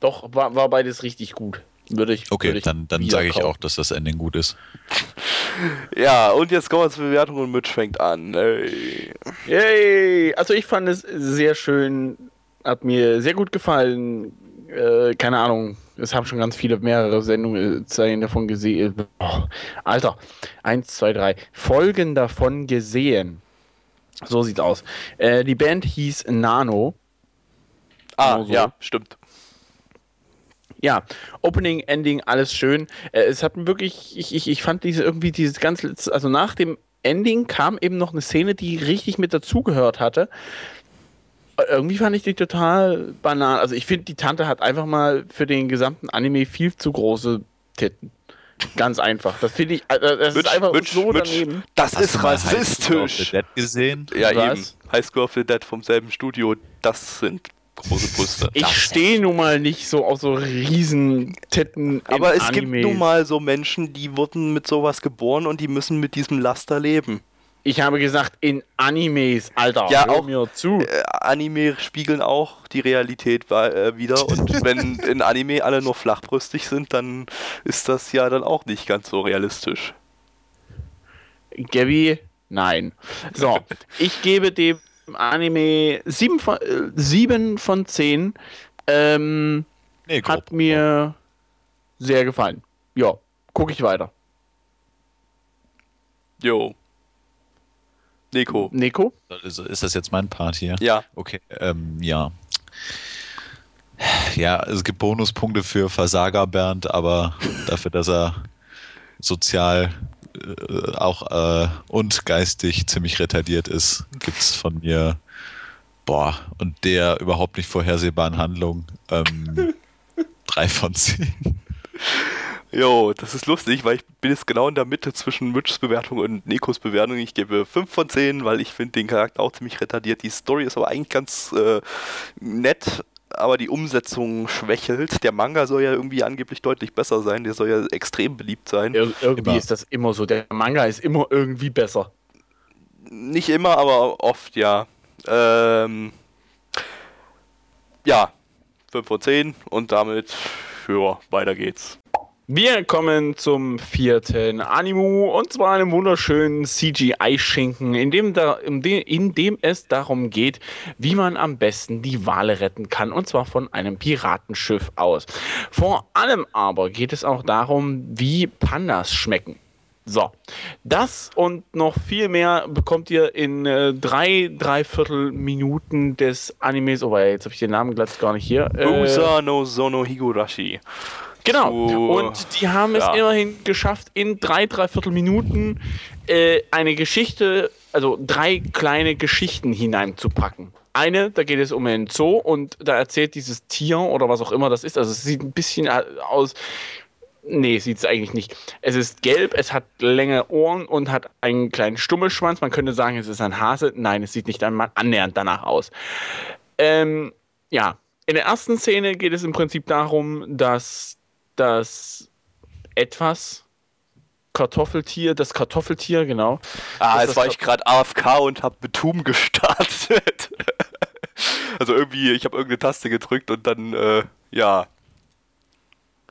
S4: Doch, war, war beides richtig gut. Würde ich.
S3: Okay,
S4: würde ich
S3: dann, dann sage ich
S4: kaufen.
S3: auch, dass das Ending gut ist.
S2: Ja, und jetzt kommen wir zur Bewertung und Mitch fängt an. Ey.
S4: Yay! Also ich fand es sehr schön, hat mir sehr gut gefallen. Äh, keine Ahnung, es haben schon ganz viele mehrere Sendungen Zeilen davon gesehen. Oh, Alter, eins, zwei, drei Folgen davon gesehen. So sieht's aus. Äh, die Band hieß Nano.
S2: Ah,
S4: so.
S2: ja, stimmt.
S4: Ja, Opening, Ending, alles schön. Äh, es hat mir wirklich, ich, ich, ich fand diese irgendwie dieses ganz, letzte- also nach dem Ending kam eben noch eine Szene, die richtig mit dazugehört hatte. Äh, Irgendwie fand ich die total banal. Also ich finde, die Tante hat einfach mal für den gesamten Anime viel zu große Titten. Ganz einfach. Das finde ich, äh, das
S2: Mitch,
S4: ist einfach
S2: Mitch,
S4: so
S2: Mitch,
S4: daneben.
S2: das
S3: Hast
S2: ist
S3: du mal High School of the
S2: rassistisch.
S3: Dead gesehen?
S2: Ja,
S4: Was?
S2: eben. High School of the Dead vom selben Studio, das sind große Brüste.
S4: Ich stehe nun mal nicht so auf so riesen Titten. in
S2: Aber es gibt
S4: Animes.
S2: nun mal so Menschen, die wurden mit sowas geboren und die müssen mit diesem Laster leben.
S4: Ich habe gesagt, in Animes, Alter.
S2: Ja,
S4: hör
S2: auch-
S4: mir zu.
S2: Äh, Anime spiegeln auch die Realität äh, wieder und wenn in Anime alle nur flachbrüstig sind, dann ist das ja dann auch nicht ganz so realistisch.
S4: Gabby, nein. So, ich gebe dem Anime 7 von, äh, 7 von 10. Ähm,
S3: Nee,
S4: hat
S3: grob.
S4: mir sehr gefallen. Ja, gucke ich weiter.
S2: Jo. Nico.
S4: Nico?
S3: Ist, ist das jetzt mein Part hier?
S2: Ja.
S3: Okay, ähm, ja. Ja, es gibt Bonuspunkte für Versager Bernd, aber dafür, dass er sozial äh, auch äh, und geistig ziemlich retardiert ist, gibt es von mir, boah, und der überhaupt nicht vorhersehbaren Handlung, ähm, drei von zehn.
S2: Jo, das ist lustig, weil ich bin jetzt genau in der Mitte zwischen Mitchs Bewertung und Nikos Bewertung. Ich gebe 5 von 10, weil ich finde den Charakter auch ziemlich retardiert. Die Story ist aber eigentlich ganz äh, nett, aber die Umsetzung schwächelt. Der Manga soll ja irgendwie angeblich deutlich besser sein. Der soll ja extrem beliebt sein.
S4: Ir irgendwie
S3: Immer.
S4: ist das immer so. Der Manga ist immer irgendwie besser.
S2: Nicht immer, aber oft, ja. Ähm, ja, 5 von 10 und damit, ja, weiter geht's.
S4: Wir kommen zum vierten Animu und zwar einem wunderschönen CGI-Schinken, in dem, da, in, dem, in dem es darum geht, wie man am besten die Wale retten kann und zwar von einem Piratenschiff aus. Vor allem aber geht es auch darum, wie Pandas schmecken. So, das und noch viel mehr bekommt ihr in äh, drei, dreiviertel Minuten des Animes. Oh, jetzt habe ich den Namen glatt gar nicht hier. Äh,
S2: Usa no Sono Higurashi.
S4: Genau.
S2: zu-
S4: Und die haben es
S2: ja.
S4: immerhin geschafft, in drei, dreiviertel Minuten äh, eine Geschichte, also drei kleine Geschichten hineinzupacken. Eine, da geht es um einen Zoo und da erzählt dieses Tier oder was auch immer das ist. Also es sieht ein bisschen äh, aus. Nee, sieht es eigentlich nicht. Es ist gelb, es hat längere Ohren und hat einen kleinen Stummelschwanz. Man könnte sagen, es ist ein Hase. Nein, es sieht nicht einmal annähernd danach aus. Ähm, ja, in der ersten Szene geht es im Prinzip darum, dass das etwas Kartoffeltier, das Kartoffeltier, genau.
S2: Ah, jetzt war ich gerade AFK und hab Betum gestartet. also irgendwie, ich habe irgendeine Taste gedrückt und dann, äh, ja.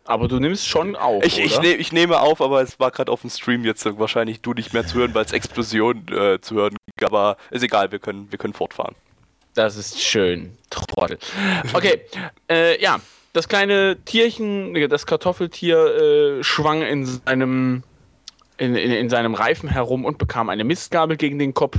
S4: Aber du nimmst schon auf.
S2: Ich, ich, ne, ich nehme auf, aber es war gerade auf dem Stream jetzt wahrscheinlich du nicht mehr zu hören, weil es Explosion äh, zu hören gab. Aber ist egal, wir können, wir können fortfahren.
S4: Das ist schön. Trottel. Okay, äh, ja. Das kleine Tierchen, das Kartoffeltier, äh, schwang in seinem, in, in, in seinem Reifen herum und bekam eine Mistgabel gegen den Kopf.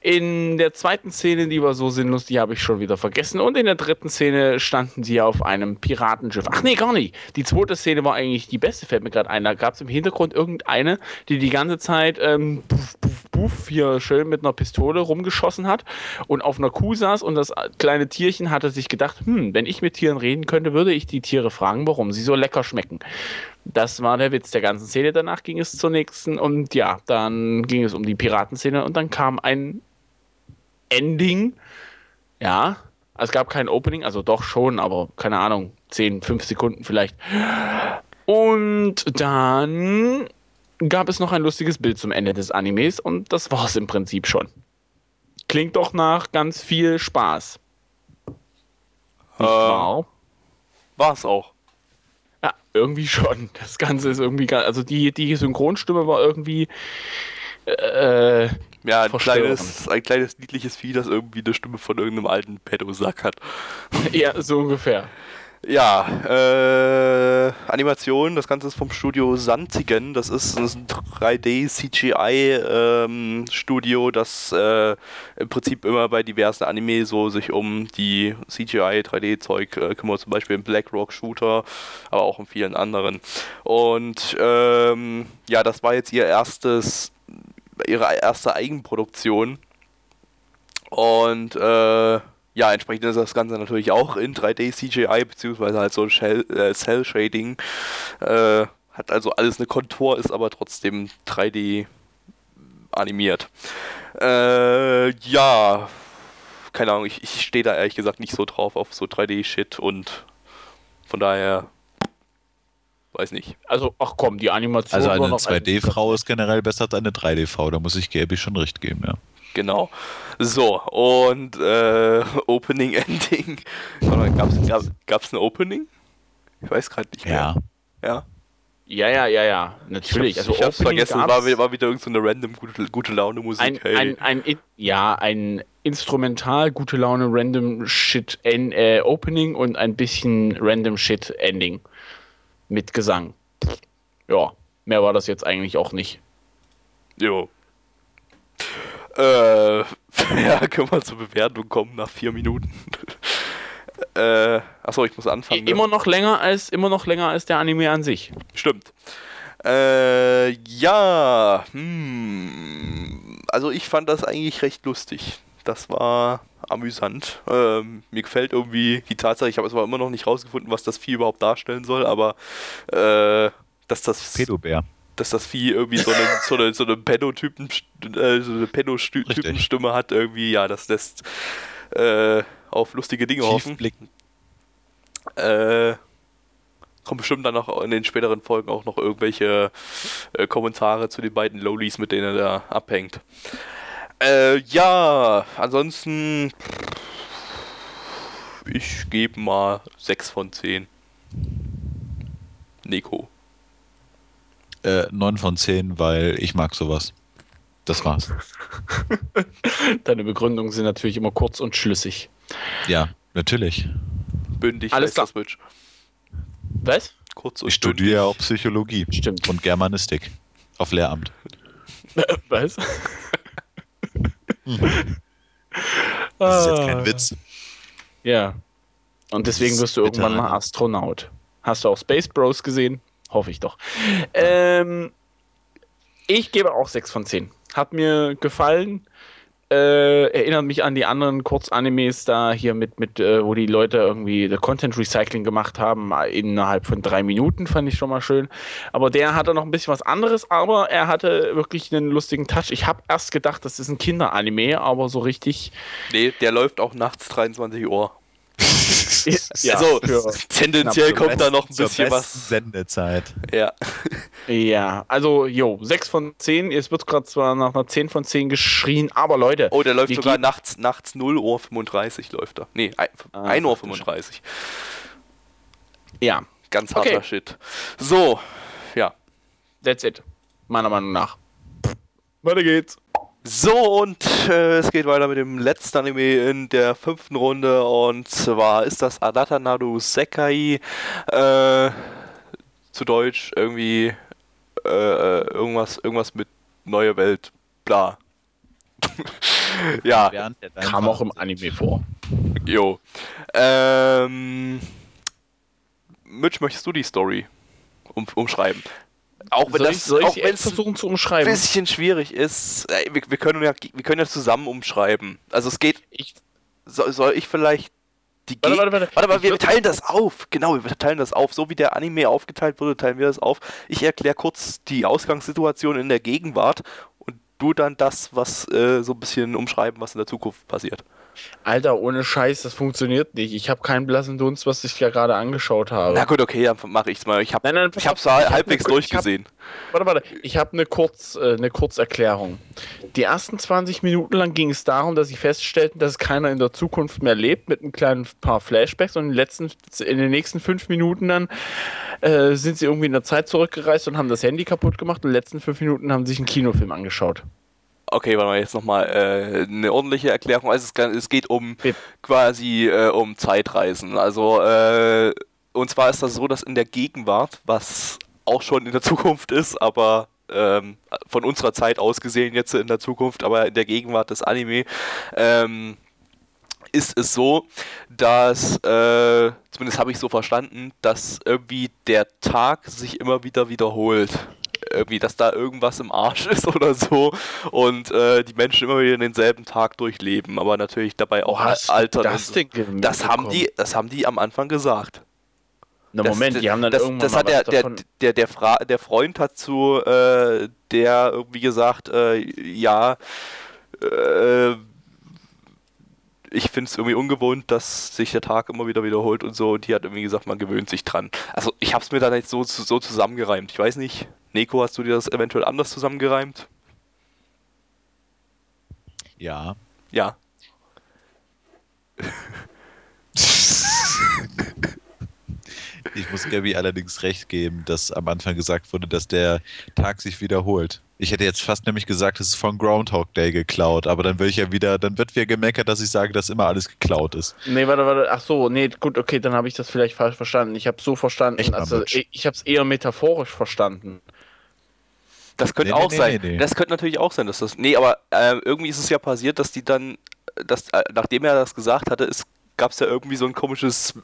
S4: In der zweiten Szene, die war so sinnlos, die habe ich schon wieder vergessen. Und in der dritten Szene standen sie auf einem Piratenschiff. Ach nee, gar nicht. Die zweite Szene war eigentlich die beste, fällt mir gerade ein. Da gab es im Hintergrund irgendeine, die die ganze Zeit ähm, puff, puff, puff, hier schön mit einer Pistole rumgeschossen hat und auf einer Kuh saß und das kleine Tierchen hatte sich gedacht, hm, wenn ich mit Tieren reden könnte, würde ich die Tiere fragen, warum sie so lecker schmecken. Das war der Witz der ganzen Szene. Danach ging es zur nächsten und ja, dann ging es um die Piratenszene und dann kam ein Ending. Ja, es gab kein Opening, also doch schon, aber keine Ahnung, 10, 5 Sekunden vielleicht. Und dann gab es noch ein lustiges Bild zum Ende des Animes und das war es im Prinzip schon. Klingt doch nach ganz viel Spaß.
S2: Äh,
S4: wahr?
S2: War's auch.
S4: Ja, irgendwie schon. Das Ganze ist irgendwie, also die, die Synchronstimme war irgendwie, äh,
S2: Ja, ein kleines, ein kleines niedliches Vieh, das irgendwie eine Stimme von irgendeinem alten Pedosack hat.
S4: ja, so ungefähr.
S2: Ja, äh, Animation, das Ganze ist vom Studio Santigen. Das ist, ein 3D-CGI-Studio, das äh, im Prinzip immer bei diversen Anime so sich um die CGI 3D-Zeug äh, kümmert, zum Beispiel im Black Rock Shooter, aber auch in vielen anderen. Und ähm, ja, das war jetzt ihr erstes, ihre erste Eigenproduktion. Und äh, ja, entsprechend ist das Ganze natürlich auch in 3D CGI, beziehungsweise halt so Shell, äh, Cell Shading. Äh, hat also alles eine Kontur, ist aber trotzdem 3D animiert. Äh, ja, keine Ahnung, ich, ich stehe da ehrlich gesagt nicht so drauf auf so 3D-Shit und von daher weiß nicht.
S4: Also, ach komm, die Animation
S3: Also eine
S4: noch
S3: 2D-Frau ist generell besser als eine 3D-V, da muss ich Gaby schon recht geben, ja.
S2: Genau. So, und äh, Opening, Ending. Warte mal, Gab's, gab, gab's ein Opening? Ich weiß gerade nicht mehr.
S3: Ja.
S2: Ja.
S4: Ja, ja, ja, ja, natürlich.
S2: Ich hab's, ich hab's
S4: Opening
S2: vergessen, war, wieder- war wieder irgendeine so eine random gute, gute Laune Musik.
S4: ein,
S2: hey.
S4: ein, ein, In- ja, ein instrumental, gute Laune, random Shit en, äh, Opening und ein bisschen random Shit Ending. Mit Gesang. Ja, mehr war das jetzt eigentlich auch nicht.
S2: Jo. Äh, ja, können wir zur Bewertung kommen nach vier Minuten. äh, achso, ich muss anfangen. ne?
S4: Immer noch länger als, immer noch länger als der Anime an sich.
S2: Stimmt. Äh, ja, hm, also ich fand das eigentlich recht lustig. Das war amüsant. Ähm, mir gefällt irgendwie die Tatsache, ich habe zwar immer noch nicht rausgefunden, was das Vieh überhaupt darstellen soll, aber äh, dass das
S3: Pedobär.
S2: dass das Vieh irgendwie so eine, so eine, so eine Pedo-Typen, äh, so eine. Pedo-Typenstimme hat, irgendwie, ja, das lässt äh, auf lustige Dinge hoffen.
S3: Tiefblicken.
S2: Äh, kommen bestimmt dann noch in den späteren Folgen auch noch irgendwelche äh, Kommentare zu den beiden Lowlies, mit denen er da abhängt. Äh, ja, ansonsten ich gebe mal 6 von 10. Nico.
S3: Äh, 9 von 10, weil ich mag sowas. Das war's.
S4: Deine Begründungen sind natürlich immer kurz und schlüssig.
S3: Ja, natürlich.
S2: Bündig
S4: Alles klar.
S2: Switch.
S4: Was?
S2: Kurz und
S3: Ich studiere ja auch. Psychologie
S4: Stimmt.
S3: und Germanistik. Auf Lehramt.
S4: Was?
S3: Das ist jetzt
S4: Ah.
S3: kein Witz.
S4: Ja. Und deswegen wirst du irgendwann mal Astronaut. Hast du auch Space Bros gesehen? Hoffe ich doch. Ähm, ich gebe auch 6 von 10. Hat mir gefallen. Äh, erinnert mich an die anderen Kurzanimes da hier mit, mit äh, wo die Leute irgendwie Content Recycling gemacht haben, innerhalb von drei Minuten, fand ich schon mal schön. Aber der hatte noch ein bisschen was anderes, aber er hatte wirklich einen lustigen Touch. Ich habe erst gedacht, das ist ein Kinderanime, aber so richtig.
S2: Nee, der läuft auch nachts 23 Uhr.
S4: Ja,
S2: also, tendenziell kommt da noch ein bisschen was.
S3: Sendezeit.
S2: Ja.
S4: Ja, also, jo, 6 von 10. Es wird gerade zwar nach einer 10 von 10 geschrien, aber Leute.
S2: Oh, der läuft sogar nachts, nachts 0 Uhr 35 läuft er. Nee, ein-
S4: Ah,
S2: 1 Uhr
S4: ach du
S2: 35.
S4: Ja,
S2: Ganz harter
S4: Okay.
S2: Shit. So, ja.
S4: that's it. Meiner Meinung nach. Weiter geht's.
S2: So, und äh, es geht weiter mit dem letzten Anime in der fünften Runde. Und zwar ist das Anata Naru Sekai. Äh, zu Deutsch irgendwie äh, äh, irgendwas, irgendwas mit neue Welt. Bla. ja,
S4: Kam auch im Anime vor.
S2: jo. Ähm, Mitch, möchtest du die Story um, umschreiben? Auch wenn
S4: soll
S2: das,
S4: soll
S2: auch wenn es
S4: versuchen zu
S2: ein
S4: umschreiben?
S2: bisschen schwierig ist, äh, wir, wir, können ja, wir können ja zusammen umschreiben. Also es geht,
S4: Ich,
S2: soll, soll ich vielleicht die
S4: Warte, warte, warte.
S2: warte mal,
S4: Ich
S2: wir teilen das auf. Genau, wir teilen das auf. So wie der Anime aufgeteilt wurde, teilen wir das auf. Ich erkläre kurz die Ausgangssituation in der Gegenwart und du dann das, was äh, so ein bisschen umschreiben, was in der Zukunft passiert.
S4: Alter, ohne Scheiß, das funktioniert nicht. Ich habe keinen blassen Dunst, was ich ja gerade angeschaut habe.
S2: Na gut, okay, dann mache ich's mal. Ich habe
S4: Nein, nein,
S2: ich hab's
S4: auf, ich hab
S2: halbwegs
S4: ne- hab-
S2: durchgesehen.
S4: Warte, warte. Ich habe eine, Kurz, äh, eine Kurzerklärung. Die ersten 20 Minuten lang ging es darum, dass sie feststellten, dass keiner in der Zukunft mehr lebt, mit einem kleinen paar Flashbacks. Und in den, letzten, in den nächsten fünf Minuten dann äh, sind sie irgendwie in der Zeit zurückgereist und haben das Handy kaputt gemacht. Und in den letzten fünf Minuten haben sie sich einen Kinofilm angeschaut.
S2: Okay, warte mal, jetzt nochmal äh, eine ordentliche Erklärung. Also es, kann- es geht um
S4: Bitte.
S2: quasi äh, um Zeitreisen. Also, äh, und zwar ist das so, dass in der Gegenwart, was auch schon in der Zukunft ist, aber ähm, von unserer Zeit aus gesehen jetzt in der Zukunft, aber in der Gegenwart des Anime, ähm, ist es so, dass, äh, zumindest habe ich so verstanden, dass irgendwie der Tag sich immer wieder wiederholt. Irgendwie, dass da irgendwas im Arsch ist oder so und äh, die Menschen immer wieder denselben Tag durchleben, aber natürlich dabei auch al- altern.
S4: das
S2: so. das haben die, das haben die am Anfang gesagt.
S4: Na,
S2: Das-
S4: Moment, die haben dann
S2: das,
S4: irgendwann
S2: das hat
S4: was
S2: der, der, der, der, Fra der Freund hat zu äh, der irgendwie gesagt, äh, ja, äh, ich finde es irgendwie ungewohnt, dass sich der Tag immer wieder wiederholt und so. Und die hat irgendwie gesagt, man gewöhnt sich dran. Also ich habe es mir dann jetzt so, so zusammengereimt. Ich weiß nicht, Neko, hast du dir das eventuell anders zusammengereimt?
S3: Ja.
S2: Ja.
S3: Ich muss Gabby allerdings recht geben, dass am Anfang gesagt wurde, dass der Tag sich wiederholt. Ich hätte jetzt fast nämlich gesagt, es ist von Groundhog Day geklaut, aber dann will ich ja wieder, dann wird wieder gemeckert, dass ich sage, dass immer alles geklaut ist.
S4: Nee, warte, warte. Ach so, nee, gut, okay, dann habe ich das vielleicht falsch verstanden. Ich habe so verstanden,
S3: Echt
S4: also ich, ich habe es eher metaphorisch verstanden.
S2: Das könnte
S3: Nee,
S2: auch
S3: nee,
S2: sein.
S3: nee.
S2: Das könnte natürlich auch sein, dass das. Nee, aber äh, irgendwie ist es ja passiert, dass die dann, dass, äh, nachdem er das gesagt hatte, es gab es ja irgendwie so ein komisches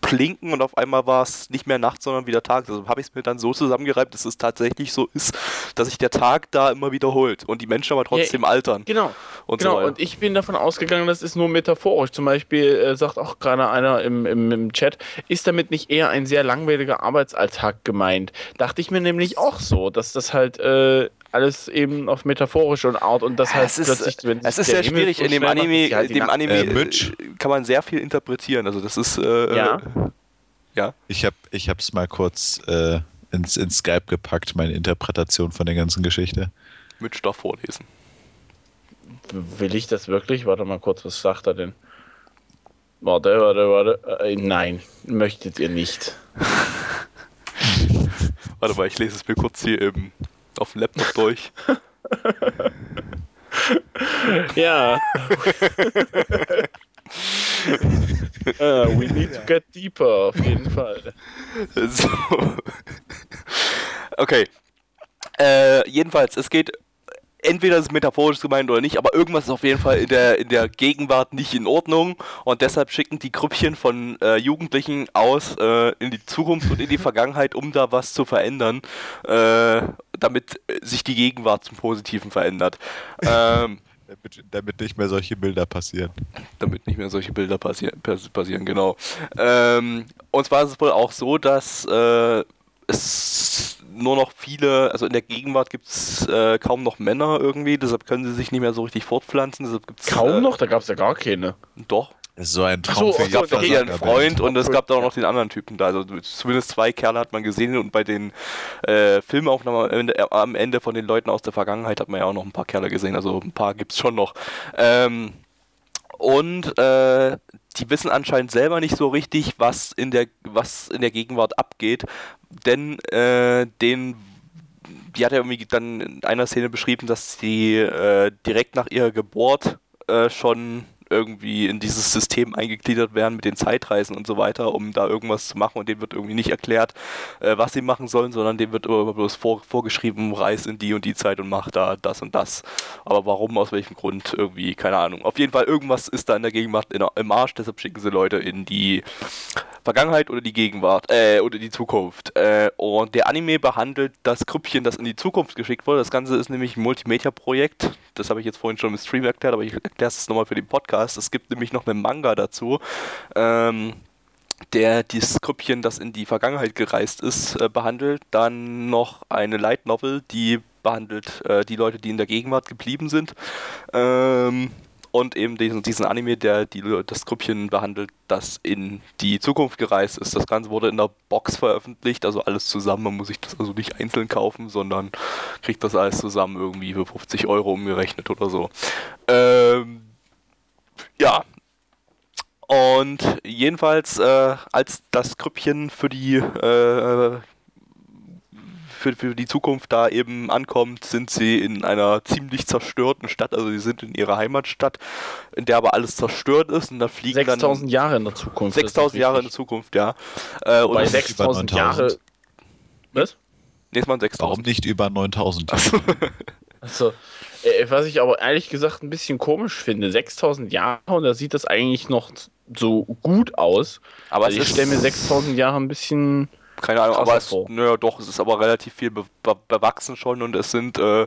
S2: Plinken und auf einmal war es nicht mehr Nacht, sondern wieder Tag. Also habe ich es mir dann so zusammengereibt, dass es tatsächlich so ist, dass sich der Tag da immer wiederholt und die Menschen aber trotzdem altern.
S4: Genau.
S2: Und
S4: genau,
S2: so
S4: und ich bin davon ausgegangen, das ist nur metaphorisch. Zum Beispiel äh, sagt auch gerade einer im, im, im Chat, ist damit nicht eher ein sehr langweiliger Arbeitsalltag gemeint? Dachte ich mir nämlich auch so, dass das halt äh, alles eben auf metaphorische Art und das
S2: Ja,
S4: halt
S2: es ist,
S4: plötzlich, wenn
S2: es ist sehr
S4: Himmel
S2: schwierig. In dem Anime,
S4: halt
S2: dem Anime
S3: Äh,
S2: äh,
S3: Mitch?
S2: kann man sehr viel interpretieren. Also das ist äh,
S4: Ja.
S2: äh, ja.
S3: Ich habe ich hab's mal kurz äh, ins, ins Skype gepackt, meine Interpretation von der ganzen Geschichte.
S2: Mitch darf vorlesen.
S4: Will ich das wirklich? Warte mal kurz, was sagt er denn? Warte, warte, warte. Äh, nein, möchtet ihr nicht.
S2: Warte mal, ich lese es mir kurz hier im, auf dem Laptop durch.
S4: Ja. uh, we need to get deeper, auf jeden Fall.
S2: So. Okay. Äh, jedenfalls, es geht entweder ist es metaphorisch gemeint oder nicht, aber irgendwas ist auf jeden Fall in der, in der Gegenwart nicht in Ordnung und deshalb schicken die Grüppchen von äh, Jugendlichen aus äh, in die Zukunft und in die Vergangenheit, um da was zu verändern, äh, damit sich die Gegenwart zum Positiven verändert. Ähm,
S3: damit, damit, nicht mehr solche Bilder passieren.
S2: Damit nicht mehr solche Bilder passi passieren, genau. Ähm, und zwar ist es wohl auch so, dass äh, es nur noch viele, also in der Gegenwart gibt es äh, kaum noch Männer irgendwie, deshalb können sie sich nicht mehr so richtig fortpflanzen. Deshalb gibt's,
S4: kaum
S2: äh,
S4: noch? Da gab es ja gar keine.
S2: Doch.
S3: So ein Traum
S4: so,
S3: für
S2: Es gab doch ihren Freund und es gab da auch noch den anderen Typen da. Also zumindest zwei Kerle hat man gesehen und bei den äh, Filmaufnahmen am Ende, äh, am Ende von den Leuten aus der Vergangenheit hat man ja auch noch ein paar Kerle gesehen. Also ein paar gibt es schon noch. Ähm, und äh, die wissen anscheinend selber nicht so richtig, was in der, was in der Gegenwart abgeht, denn äh, den die hat ja irgendwie dann in einer Szene beschrieben, dass sie äh, direkt nach ihrer Geburt äh, schon irgendwie in dieses System eingegliedert werden mit den Zeitreisen und so weiter, um da irgendwas zu machen und denen wird irgendwie nicht erklärt, äh, was sie machen sollen, sondern dem wird immer bloß vor, vorgeschrieben, reis in die und die Zeit und mach da das und das. Aber warum, aus welchem Grund, irgendwie, keine Ahnung. Auf jeden Fall, irgendwas ist da in der Gegenwart in, im Arsch, deshalb schicken sie Leute in die Vergangenheit oder die Gegenwart, äh, oder die Zukunft. Äh, und der Anime behandelt das Grüppchen, das in die Zukunft geschickt wurde. Das Ganze ist nämlich ein Multimedia-Projekt. Das habe ich jetzt vorhin schon im Stream erklärt, aber ich erkläre es nochmal für den Podcast. Es gibt nämlich noch einen Manga dazu. Ähm, der dieses Grüppchen, das in die Vergangenheit gereist ist, äh, behandelt. Dann noch eine Light Novel, die behandelt äh, die Leute, die in der Gegenwart geblieben sind. Ähm, und eben diesen, diesen Anime, der die, das Grüppchen behandelt, das in die Zukunft gereist ist. Das Ganze wurde in der Box veröffentlicht, also alles zusammen. Man muss sich das also nicht einzeln kaufen, sondern kriegt das alles zusammen irgendwie für 50 Euro umgerechnet oder so. Ähm, ja, und jedenfalls, äh, als das Grüppchen für die äh, für, für die Zukunft da eben ankommt, sind sie in einer ziemlich zerstörten Stadt. Also sie sind in ihrer Heimatstadt, in der aber alles zerstört ist und da fliegen
S4: 6000 Jahre in der Zukunft.
S2: dann 6000 Jahre in der Zukunft, ja. Äh, und
S4: Bei
S2: es-
S4: 6000
S3: über
S4: Jahre.
S3: 9000.
S4: Was?
S2: nächstes Mal
S3: Warum
S2: 6000.
S3: nicht über 9000?
S4: Also, äh, was ich aber ehrlich gesagt ein bisschen komisch finde, 6000 Jahre und da sieht das eigentlich noch so gut aus.
S2: Aber
S4: Also ich stelle mir 6000 Jahre ein bisschen.
S2: Keine Ahnung, aber es, naja, doch, es ist aber relativ viel be be bewachsen schon und es sind äh,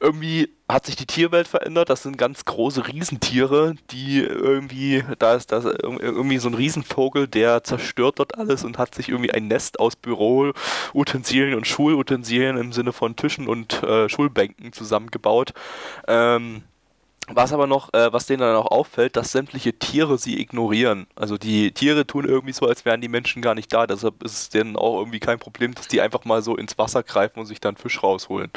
S2: irgendwie hat sich die Tierwelt verändert. Das sind ganz große Riesentiere, die irgendwie, da ist das irgendwie so ein Riesenvogel, der zerstört dort alles und hat sich irgendwie ein Nest aus Büroutensilien und Schulutensilien im Sinne von Tischen und äh, Schulbänken zusammengebaut. Ähm, was aber noch, äh, was denen dann auch auffällt, dass sämtliche Tiere sie ignorieren. Also die Tiere tun irgendwie so, als wären die Menschen gar nicht da. Deshalb ist es denen auch irgendwie kein Problem, dass die einfach mal so ins Wasser greifen und sich dann Fisch rausholen.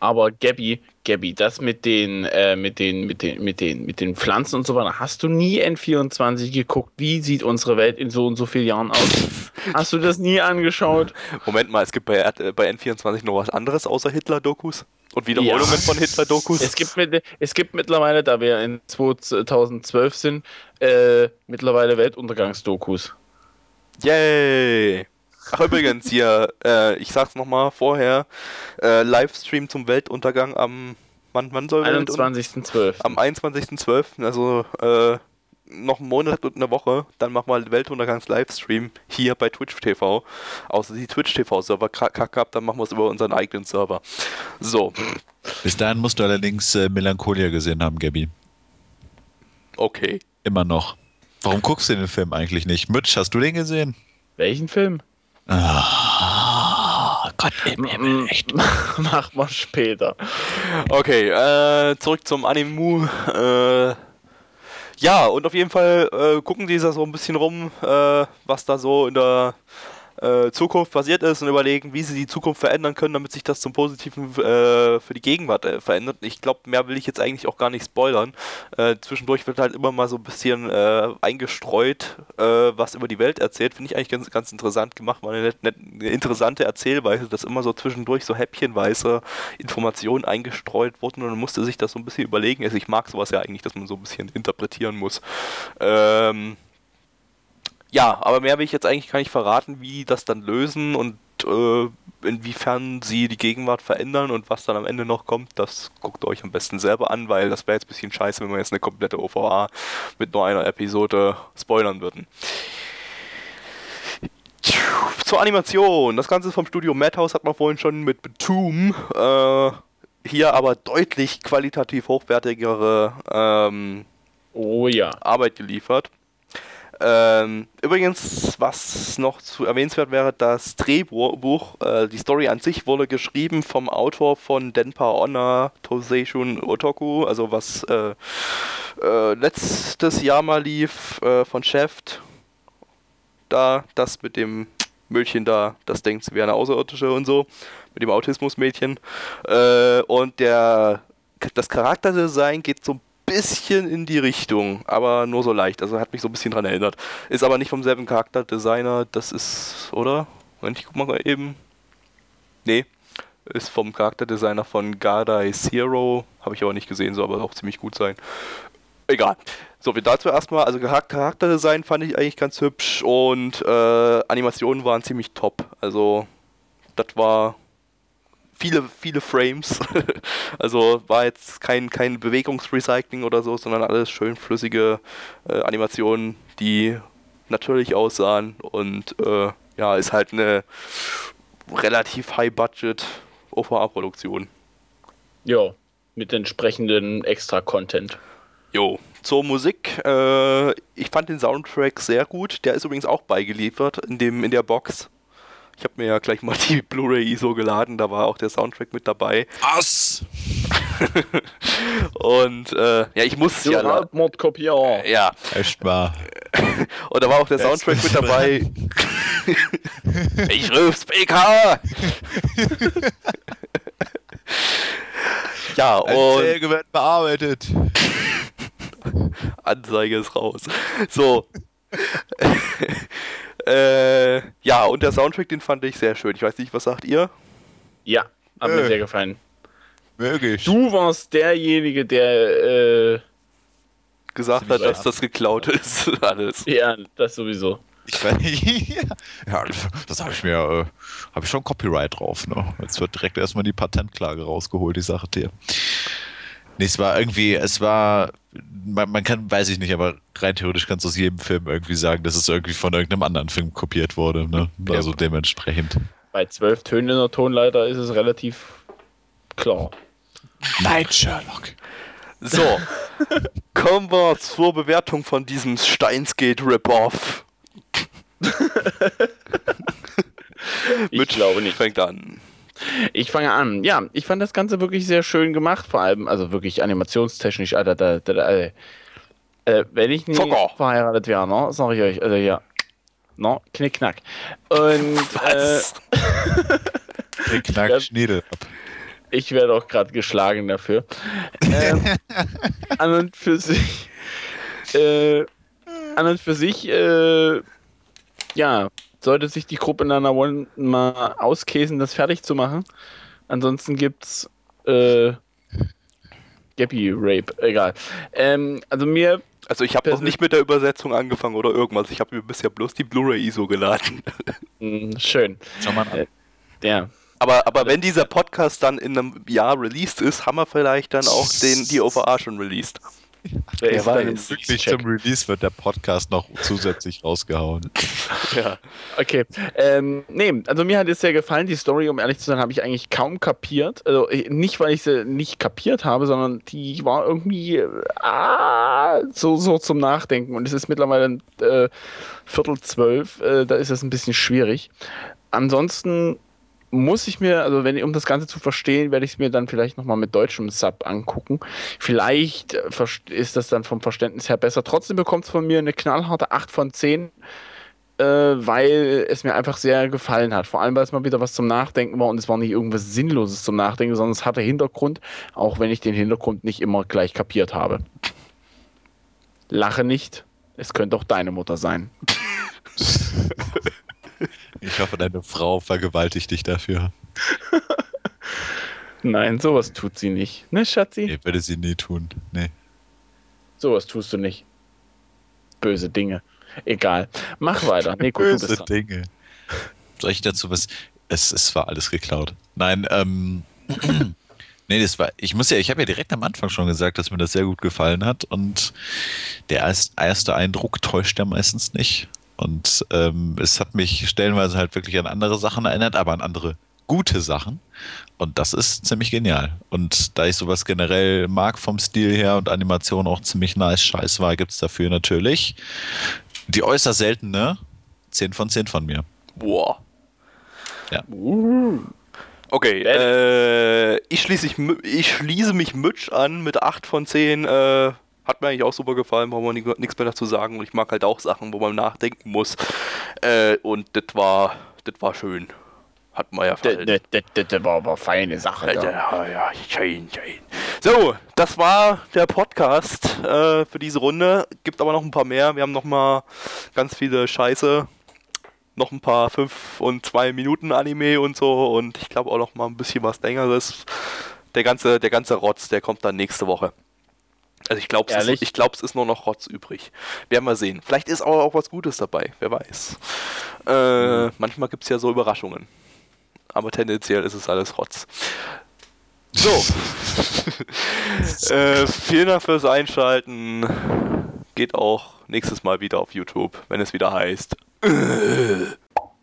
S4: Aber Gabby, Gabby, das mit den, äh, mit den, mit den, mit den, mit den Pflanzen und so weiter, hast du nie N24 geguckt? Wie sieht unsere Welt in so und so vielen Jahren aus? Hast du das nie angeschaut?
S2: Moment mal, es gibt bei, äh, bei N24 noch was anderes außer Hitler-Dokus? Und Wiederholungen
S4: Ja.
S2: von Hitler-Dokus?
S4: Es gibt, mit, es gibt mittlerweile, da wir in 2012 sind, äh, mittlerweile Weltuntergangsdokus.
S2: Yay! Ach übrigens hier, äh, ich sag's nochmal vorher, äh, Livestream zum Weltuntergang am, wann, wann soll Weltuntergang?
S4: 21.12.
S2: Am 21.12., also äh, noch einen Monat und eine Woche, dann machen wir Weltuntergangs-Livestream hier bei Twitch TV. Außer die Twitch TV-Server kacke ab, dann machen wir es über unseren eigenen Server. So,
S3: Bis dahin musst du allerdings äh, Melancholia gesehen haben, Gabby.
S2: okay.
S3: Immer noch. Warum guckst du den Film eigentlich nicht? Mitch, hast du den gesehen?
S4: Welchen Film?
S3: Ah, Gott im
S4: Mm, Mach mal später.
S2: Okay, äh, zurück zum Animu. Äh, ja, und auf jeden Fall äh, gucken die da so ein bisschen rum, äh, was da so in der äh, Zukunft passiert ist und überlegen, wie sie die Zukunft verändern können, damit sich das zum Positiven äh, für die Gegenwart äh, verändert. Ich glaube, mehr will ich jetzt eigentlich auch gar nicht spoilern. Äh, zwischendurch wird halt immer mal so ein bisschen äh, eingestreut, äh, was über die Welt erzählt. Finde ich eigentlich ganz, ganz interessant gemacht. Mal eine, eine interessante Erzählweise, dass immer so zwischendurch so häppchenweise Informationen eingestreut wurden und man musste sich das so ein bisschen überlegen. Also ich mag sowas ja eigentlich, dass man so ein bisschen interpretieren muss. Ähm, ja, aber mehr will ich jetzt eigentlich gar nicht verraten, wie die das dann lösen und äh, inwiefern sie die Gegenwart verändern und was dann am Ende noch kommt, das guckt euch am besten selber an, weil das wäre jetzt ein bisschen scheiße, wenn wir jetzt eine komplette OVA mit nur einer Episode spoilern würden. Zur Animation. Das Ganze ist vom Studio Madhouse, hat man vorhin schon mit Betum. Äh, hier aber deutlich qualitativ hochwertigere ähm,
S4: Oh ja.
S2: Arbeit geliefert. Ähm, übrigens, was noch zu erwähnenswert wäre, das Drehbuch, äh, die Story an sich wurde geschrieben vom Autor von Denpa Onna Toseishun Otoku, also was äh, äh, letztes Jahr mal lief äh, von Cheft. Da, das mit dem Mädchen da, das denkt, sie wäre eine Außerirdische und so, mit dem Autismusmädchen. Äh, und der, das Charakterdesign geht so ein bisschen in die Richtung, aber nur so leicht. Also hat mich so ein bisschen dran erinnert. Ist aber nicht vom selben Charakterdesigner, das ist, oder? Moment, ich guck mal eben. Nee, ist vom Charakterdesigner von Gardai Zero. Habe ich aber nicht gesehen, soll aber auch ziemlich gut sein. Egal. So, viel dazu erstmal. Also Charakter Charakterdesign fand ich eigentlich ganz hübsch und äh, Animationen waren ziemlich top. Also, das war viele, viele Frames. also war jetzt kein, kein Bewegungsrecycling oder so, sondern alles schön flüssige äh, Animationen, die natürlich aussahen und äh, ja, ist halt eine relativ High-Budget OVA-Produktion.
S4: Ja, mit entsprechenden Extra-Content.
S2: Jo, zur Musik. Äh, ich fand den Soundtrack sehr gut. Der ist übrigens auch beigeliefert in, dem, in der Box. Ich habe mir ja gleich mal die Blu-ray ISO geladen, da war auch der Soundtrack mit dabei.
S3: Was?
S2: Und äh, ja, ich muss ja. la-
S4: Mordkopier.
S2: Ja,
S3: Echt mal.
S2: und da war auch der
S3: Das
S2: Soundtrack mit dabei. ich ruf's PK! ja, und
S3: Erzählung wird bearbeitet.
S2: Anzeige ist raus. So. Äh, ja, und der Soundtrack, den fand ich sehr schön. Ich weiß nicht, was sagt ihr?
S4: Ja, hat mir
S3: Äh.
S4: sehr gefallen.
S3: Möglich.
S4: Du warst derjenige, der, äh,
S2: Gesagt hat, dass das geklaut ist. Alles.
S4: ja, das sowieso.
S3: Ich weiß ja, das habe ich mir, äh, habe ich schon Copyright drauf. Ne? Jetzt wird direkt erstmal die Patentklage rausgeholt, ich sage dir. Nee, es war irgendwie, es war, man, man kann, weiß ich nicht, aber rein theoretisch kannst du aus jedem Film irgendwie sagen, dass es irgendwie von irgendeinem anderen Film kopiert wurde. Ne?
S2: Ja.
S3: Also dementsprechend.
S4: Bei zwölf Tönen in der Tonleiter ist es relativ klar.
S3: Nein, Sherlock.
S2: So. Kommen wir zur Bewertung von diesem Steinsgate Rip-Off.
S4: Ich glaube nicht.
S2: Fängt an.
S4: Ich fange an. Ja, ich fand das Ganze wirklich sehr schön gemacht, vor allem, also wirklich animationstechnisch, Alter, da, da, da, äh, äh, wenn ich nie
S2: Zocker.
S4: verheiratet wäre, ne, sag ich euch, also ja, no, knick, knack. Und
S2: Was?
S3: Knackt
S4: Ja.
S3: Schniedel
S4: äh, ich werde auch gerade geschlagen dafür. ähm, an und für sich, äh, an und für sich, äh, ja, sollte sich die Gruppe Nana One mal auskäsen, das fertig zu machen. Ansonsten gibt's äh, Gappy Rape, egal. Ähm, also mir,
S2: Also ich habe noch nicht mit der Übersetzung angefangen oder irgendwas. Ich habe mir bisher bloß die Blu-ray ISO geladen.
S4: mh, schön.
S3: Schau mal an.
S4: Äh, Ja,
S2: Aber, aber wenn dieser Podcast dann in einem Jahr released ist, haben wir vielleicht dann auch den, die OVA schon released.
S4: Wer ist dann im.
S3: Wirklich
S4: Check?
S3: zum Release wird der Podcast noch zusätzlich rausgehauen.
S2: Ja.
S4: Okay. Ähm, nee, also mir hat es sehr gefallen. Die Story, um ehrlich zu sein, habe ich eigentlich kaum kapiert. Also äh, nicht, weil ich sie nicht kapiert habe, sondern die war irgendwie äh, ah, so, so zum Nachdenken. Und es ist mittlerweile äh, Viertel zwölf. Äh, da ist es ein bisschen schwierig. Ansonsten muss ich mir, also wenn um das Ganze zu verstehen, werde ich es mir dann vielleicht nochmal mit deutschem Sub angucken. Vielleicht äh, ist das dann vom Verständnis her besser. Trotzdem bekommt es von mir eine knallharte 8 von 10 äh, weil es mir einfach sehr gefallen hat. Vor allem, weil es mal wieder was zum Nachdenken war und es war nicht irgendwas Sinnloses zum Nachdenken, sondern es hatte Hintergrund, auch wenn ich den Hintergrund nicht immer gleich kapiert habe. Lache nicht, es könnte auch deine Mutter sein.
S3: Ich hoffe, deine Frau vergewaltigt dich dafür.
S4: Nein, sowas tut sie nicht. Ne, Schatzi?
S3: Nee, würde sie nie tun. Nee.
S4: Sowas tust du nicht. Böse Dinge. Egal. Mach weiter. Du
S3: Böse. Dinge. Soll ich dazu was? Es, es war alles geklaut. Nein, ähm. nee, das war. Ich muss ja, ich habe ja direkt am Anfang schon gesagt, dass mir das sehr gut gefallen hat. Und der erste Eindruck täuscht ja meistens nicht. Und ähm, es hat mich stellenweise halt wirklich an andere Sachen erinnert, aber an andere gute Sachen. Und das ist ziemlich genial. Und da ich sowas generell mag vom Stil her und Animation auch ziemlich nice Scheiß war, gibt es dafür natürlich die äußerst seltene 10 von 10 von mir.
S2: Boah.
S3: Ja.
S2: Okay, äh, ich, schließe ich, ich schließe mich Mitch an mit 8 von 10. Äh, hat mir eigentlich auch super gefallen, brauchen wir nichts mehr dazu sagen. Und ich mag halt auch Sachen, wo man nachdenken muss. Äh, und das war, das war schön. Hat man ja
S4: Das, das, war aber feine Sache.
S2: Ja, ja, ja, schön, schön. So, das war der Podcast äh, für diese Runde. Gibt aber noch ein paar mehr. Wir haben noch mal ganz viele Scheiße. Noch ein paar 5 und 2 Minuten Anime und so. Und ich glaube auch noch mal ein bisschen was längeres. Der ganze, der ganze Rotz, der kommt dann nächste Woche. Also ich glaube, es, glaub, es ist nur noch Rotz übrig. Werden wir sehen. Vielleicht ist aber auch was Gutes dabei. Wer weiß. Äh, mhm. Manchmal gibt es ja so Überraschungen aber tendenziell ist es alles Rotz. So. äh, vielen Dank fürs Einschalten. Geht auch nächstes Mal wieder auf YouTube, wenn es wieder heißt.